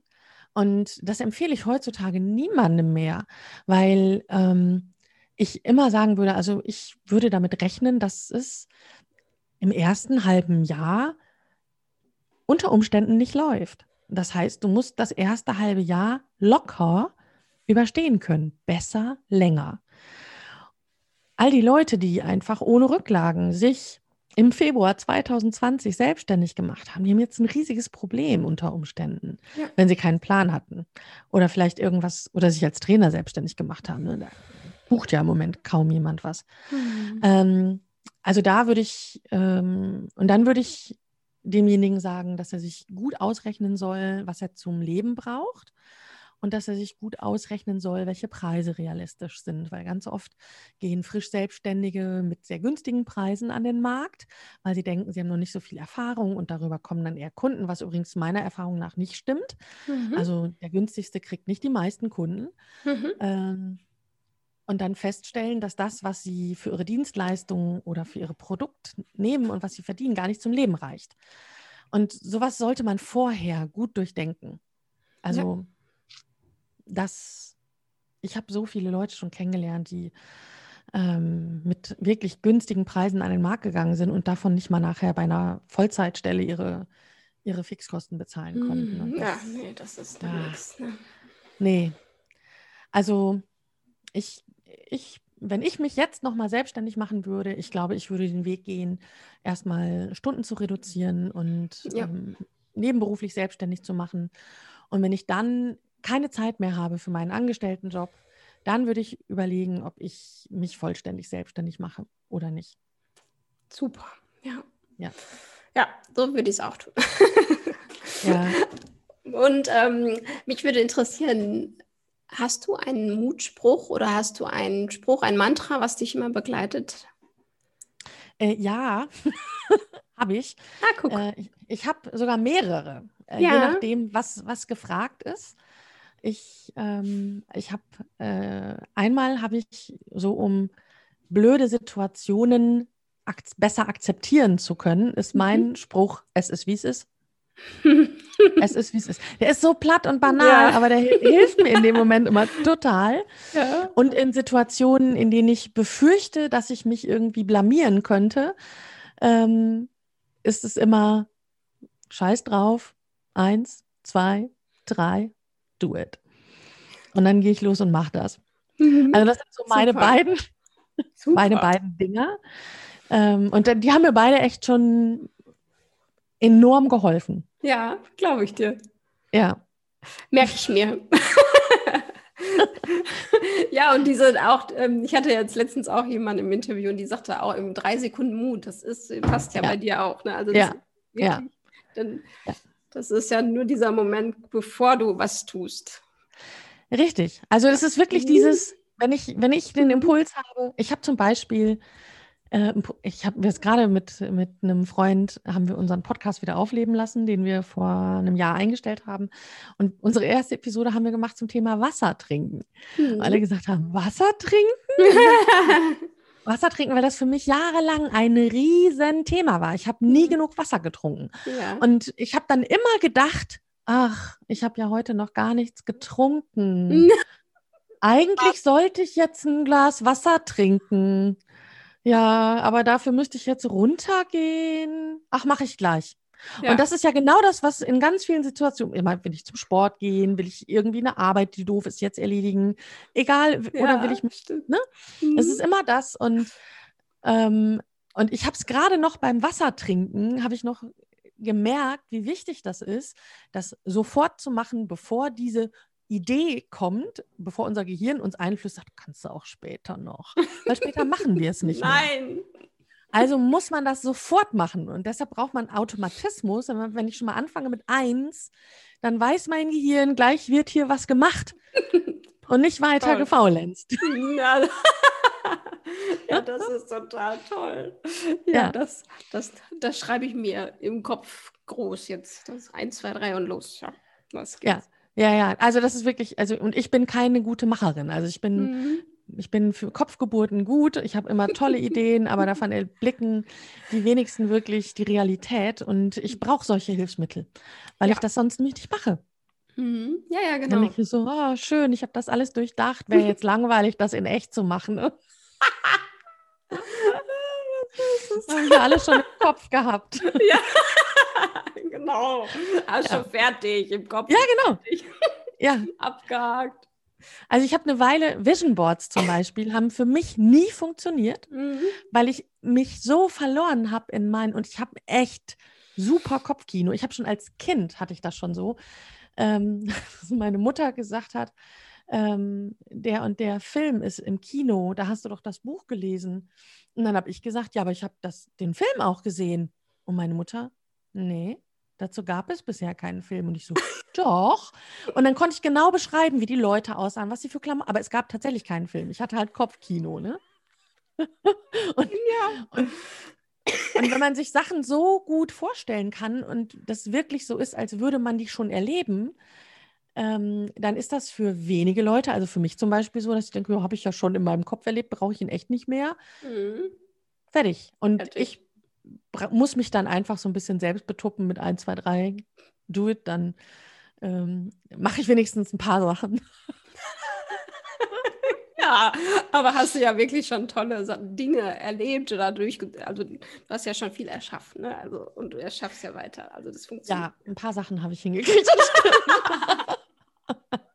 Und das empfehle ich heutzutage niemandem mehr, weil ähm, ich immer sagen würde, also ich würde damit rechnen, dass es im ersten halben Jahr unter Umständen nicht läuft. Das heißt, du musst das erste halbe Jahr locker überstehen können. Besser länger. All die Leute, die einfach ohne Rücklagen sich im Februar 2020 selbstständig gemacht haben, die haben jetzt ein riesiges Problem unter Umständen, ja. wenn sie keinen Plan hatten oder vielleicht irgendwas oder sich als Trainer selbstständig gemacht haben. Ne? Bucht ja im Moment kaum jemand was. Mhm. Ähm, also da würde ich, ähm, und dann würde ich demjenigen sagen, dass er sich gut ausrechnen soll, was er zum Leben braucht und dass er sich gut ausrechnen soll, welche Preise realistisch sind, weil ganz oft gehen frisch Selbstständige mit sehr günstigen Preisen an den Markt, weil sie denken, sie haben noch nicht so viel Erfahrung und darüber kommen dann eher Kunden, was übrigens meiner Erfahrung nach nicht stimmt. Mhm. Also der günstigste kriegt nicht die meisten Kunden. Mhm. Ähm, und dann feststellen, dass das, was sie für ihre Dienstleistungen oder für ihr Produkt nehmen und was sie verdienen, gar nicht zum Leben reicht. Und sowas sollte man vorher gut durchdenken. Also, ja. das, ich habe so viele Leute schon kennengelernt, die ähm, mit wirklich günstigen Preisen an den Markt gegangen sind und davon nicht mal nachher bei einer Vollzeitstelle ihre, ihre Fixkosten bezahlen konnten. Das, ja, nee, das ist da nichts. Ne? Nee. Also, ich ich, wenn ich mich jetzt nochmal selbstständig machen würde, ich glaube, ich würde den Weg gehen, erstmal Stunden zu reduzieren und ja. ähm, nebenberuflich selbstständig zu machen. Und wenn ich dann keine Zeit mehr habe für meinen Angestelltenjob, dann würde ich überlegen, ob ich mich vollständig selbstständig mache oder nicht. Super, ja. Ja, ja so würde ich es auch tun. ja. <laughs> Und ähm, mich würde interessieren, Hast du einen Mutspruch oder hast du einen Spruch, ein Mantra, was dich immer begleitet? Äh, ja, <laughs> habe ich. Ah, guck. Äh, ich ich habe sogar mehrere, äh, ja. je nachdem, was, was gefragt ist. Ich, ähm, ich habe äh, einmal habe ich so um blöde Situationen ak besser akzeptieren zu können, ist mein mhm. Spruch, es ist wie es ist. Es ist, wie es ist. Der ist so platt und banal, ja. aber der hilft mir in dem Moment immer total. Ja. Und in Situationen, in denen ich befürchte, dass ich mich irgendwie blamieren könnte, ähm, ist es immer Scheiß drauf. Eins, zwei, drei, do it. Und dann gehe ich los und mache das. Mhm. Also das sind so meine Super. beiden, <laughs> Super. meine beiden Dinger. Ähm, und die haben mir beide echt schon enorm geholfen. Ja, glaube ich dir. Ja. Merke ich mir. <laughs> ja, und diese auch, ähm, ich hatte jetzt letztens auch jemanden im Interview und die sagte auch im drei Sekunden Mut, das ist, passt ja, ja. bei dir auch. Ne? Also ja. ja. Dann, ja. Das ist ja nur dieser Moment, bevor du was tust. Richtig. Also es ist wirklich mhm. dieses, wenn ich, wenn ich den Impuls habe, ich habe zum Beispiel ich habe jetzt gerade mit, mit einem Freund, haben wir unseren Podcast wieder aufleben lassen, den wir vor einem Jahr eingestellt haben. Und unsere erste Episode haben wir gemacht zum Thema Wasser trinken. Mhm. Alle gesagt haben, Wasser trinken? <laughs> Wasser trinken, weil das für mich jahrelang ein riesen Thema war. Ich habe nie mhm. genug Wasser getrunken. Ja. Und ich habe dann immer gedacht, ach, ich habe ja heute noch gar nichts getrunken. <laughs> Eigentlich sollte ich jetzt ein Glas Wasser trinken. Ja, aber dafür müsste ich jetzt runtergehen. Ach, mache ich gleich. Ja. Und das ist ja genau das, was in ganz vielen Situationen, immer will ich zum Sport gehen, will ich irgendwie eine Arbeit, die doof ist, jetzt erledigen, egal, ja, oder will ich mich, ne? Mhm. Es ist immer das und, ähm, und ich habe es gerade noch beim Wassertrinken, habe ich noch gemerkt, wie wichtig das ist, das sofort zu machen, bevor diese Idee kommt, bevor unser Gehirn uns einflüstert, kannst du auch später noch. Weil <laughs> später machen wir es nicht Nein. mehr. Also muss man das sofort machen. Und deshalb braucht man Automatismus. Wenn ich schon mal anfange mit eins, dann weiß mein Gehirn, gleich wird hier was gemacht <laughs> und nicht weiter toll. gefaulenzt. <laughs> Ja. ja, das ist total toll. Ja, ja, Das, das, das schreibe ich mir im Kopf groß jetzt. Das eins, zwei, drei und los. Ja, was geht's. Ja. Ja, ja, also das ist wirklich, also und ich bin keine gute Macherin. Also ich bin, mhm. ich bin für Kopfgeburten gut, ich habe immer tolle Ideen, aber <laughs> davon erblicken die wenigsten wirklich die Realität und ich brauche solche Hilfsmittel, weil ja. ich das sonst nicht mache. Mhm. Ja, ja, genau. Dann denke ich so, oh, schön, ich habe das alles durchdacht, wäre <laughs> jetzt langweilig, das in echt zu machen. Ne? <laughs> Haben wir alles schon im Kopf gehabt. Ja. Genau. Hast ja. schon fertig im Kopf. Ja, genau. Ja. <laughs> Abgehakt. Also ich habe eine Weile Vision Boards zum Beispiel haben für mich nie funktioniert, mhm. weil ich mich so verloren habe in meinen und ich habe echt super Kopfkino. Ich habe schon als Kind hatte ich das schon so, ähm, <laughs> dass meine Mutter gesagt hat, ähm, der und der Film ist im Kino, da hast du doch das Buch gelesen. Und dann habe ich gesagt, ja, aber ich habe den Film auch gesehen. Und meine Mutter, nee, Dazu gab es bisher keinen Film. Und ich so, doch. Und dann konnte ich genau beschreiben, wie die Leute aussahen, was sie für Klamotten. Aber es gab tatsächlich keinen Film. Ich hatte halt Kopfkino, ne? <laughs> und, ja. Und, und wenn man sich Sachen so gut vorstellen kann und das wirklich so ist, als würde man die schon erleben, ähm, dann ist das für wenige Leute, also für mich zum Beispiel so, dass ich denke, habe ich ja schon in meinem Kopf erlebt, brauche ich ihn echt nicht mehr. Mhm. Fertig. Und Fertig. ich muss mich dann einfach so ein bisschen selbst betuppen mit 1, 2, 3, do it, dann ähm, mache ich wenigstens ein paar Sachen. <laughs> ja, aber hast du ja wirklich schon tolle Dinge erlebt oder durch, also du hast ja schon viel erschaffen, ne? Also, und du erschaffst ja weiter. Also das funktioniert. Ja, ein paar Sachen habe ich hingekriegt. <laughs>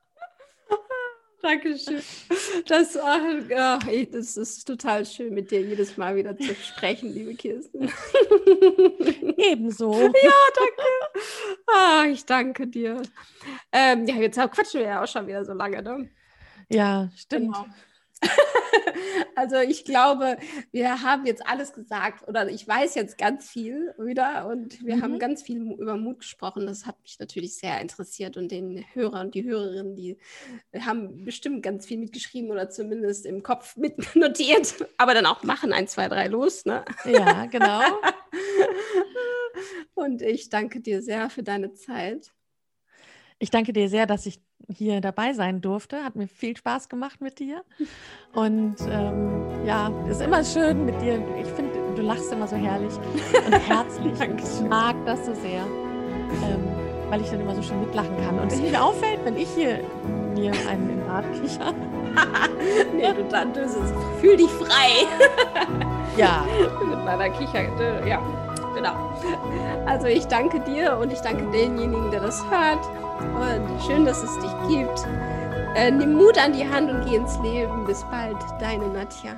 Dankeschön. Das, ach, das ist total schön, mit dir jedes Mal wieder zu sprechen, liebe Kirsten. Ebenso. Ja, danke. Ah, ich danke dir. Ähm, ja, jetzt quatschen wir ja auch schon wieder so lange, ne? Ja, stimmt. Genau. <laughs> also ich glaube, wir haben jetzt alles gesagt oder ich weiß jetzt ganz viel wieder und wir mhm. haben ganz viel über Mut gesprochen. Das hat mich natürlich sehr interessiert und den Hörer und die Hörerinnen, die haben bestimmt ganz viel mitgeschrieben oder zumindest im Kopf <laughs> mitnotiert, aber dann auch machen, ein, zwei, drei los. Ne? Ja, genau. <laughs> und ich danke dir sehr für deine Zeit. Ich danke dir sehr, dass ich hier dabei sein durfte. Hat mir viel Spaß gemacht mit dir. Und ähm, ja, es ist immer schön mit dir. Ich finde, du lachst immer so herrlich und herzlich. <laughs> ich mag das so sehr. ähm, weil ich dann immer so schön mitlachen kann. Und es mir auffällt, wenn ich hier mir einen im Bart kicher. <laughs> nee, du du fühl dich frei. <laughs> ja. Mit meiner Kicher, ja, genau. Also ich danke dir und ich danke denjenigen, der das hört. Und schön, dass es dich gibt. Äh, nimm Mut an die Hand und geh ins Leben. Bis bald, deine Nadja.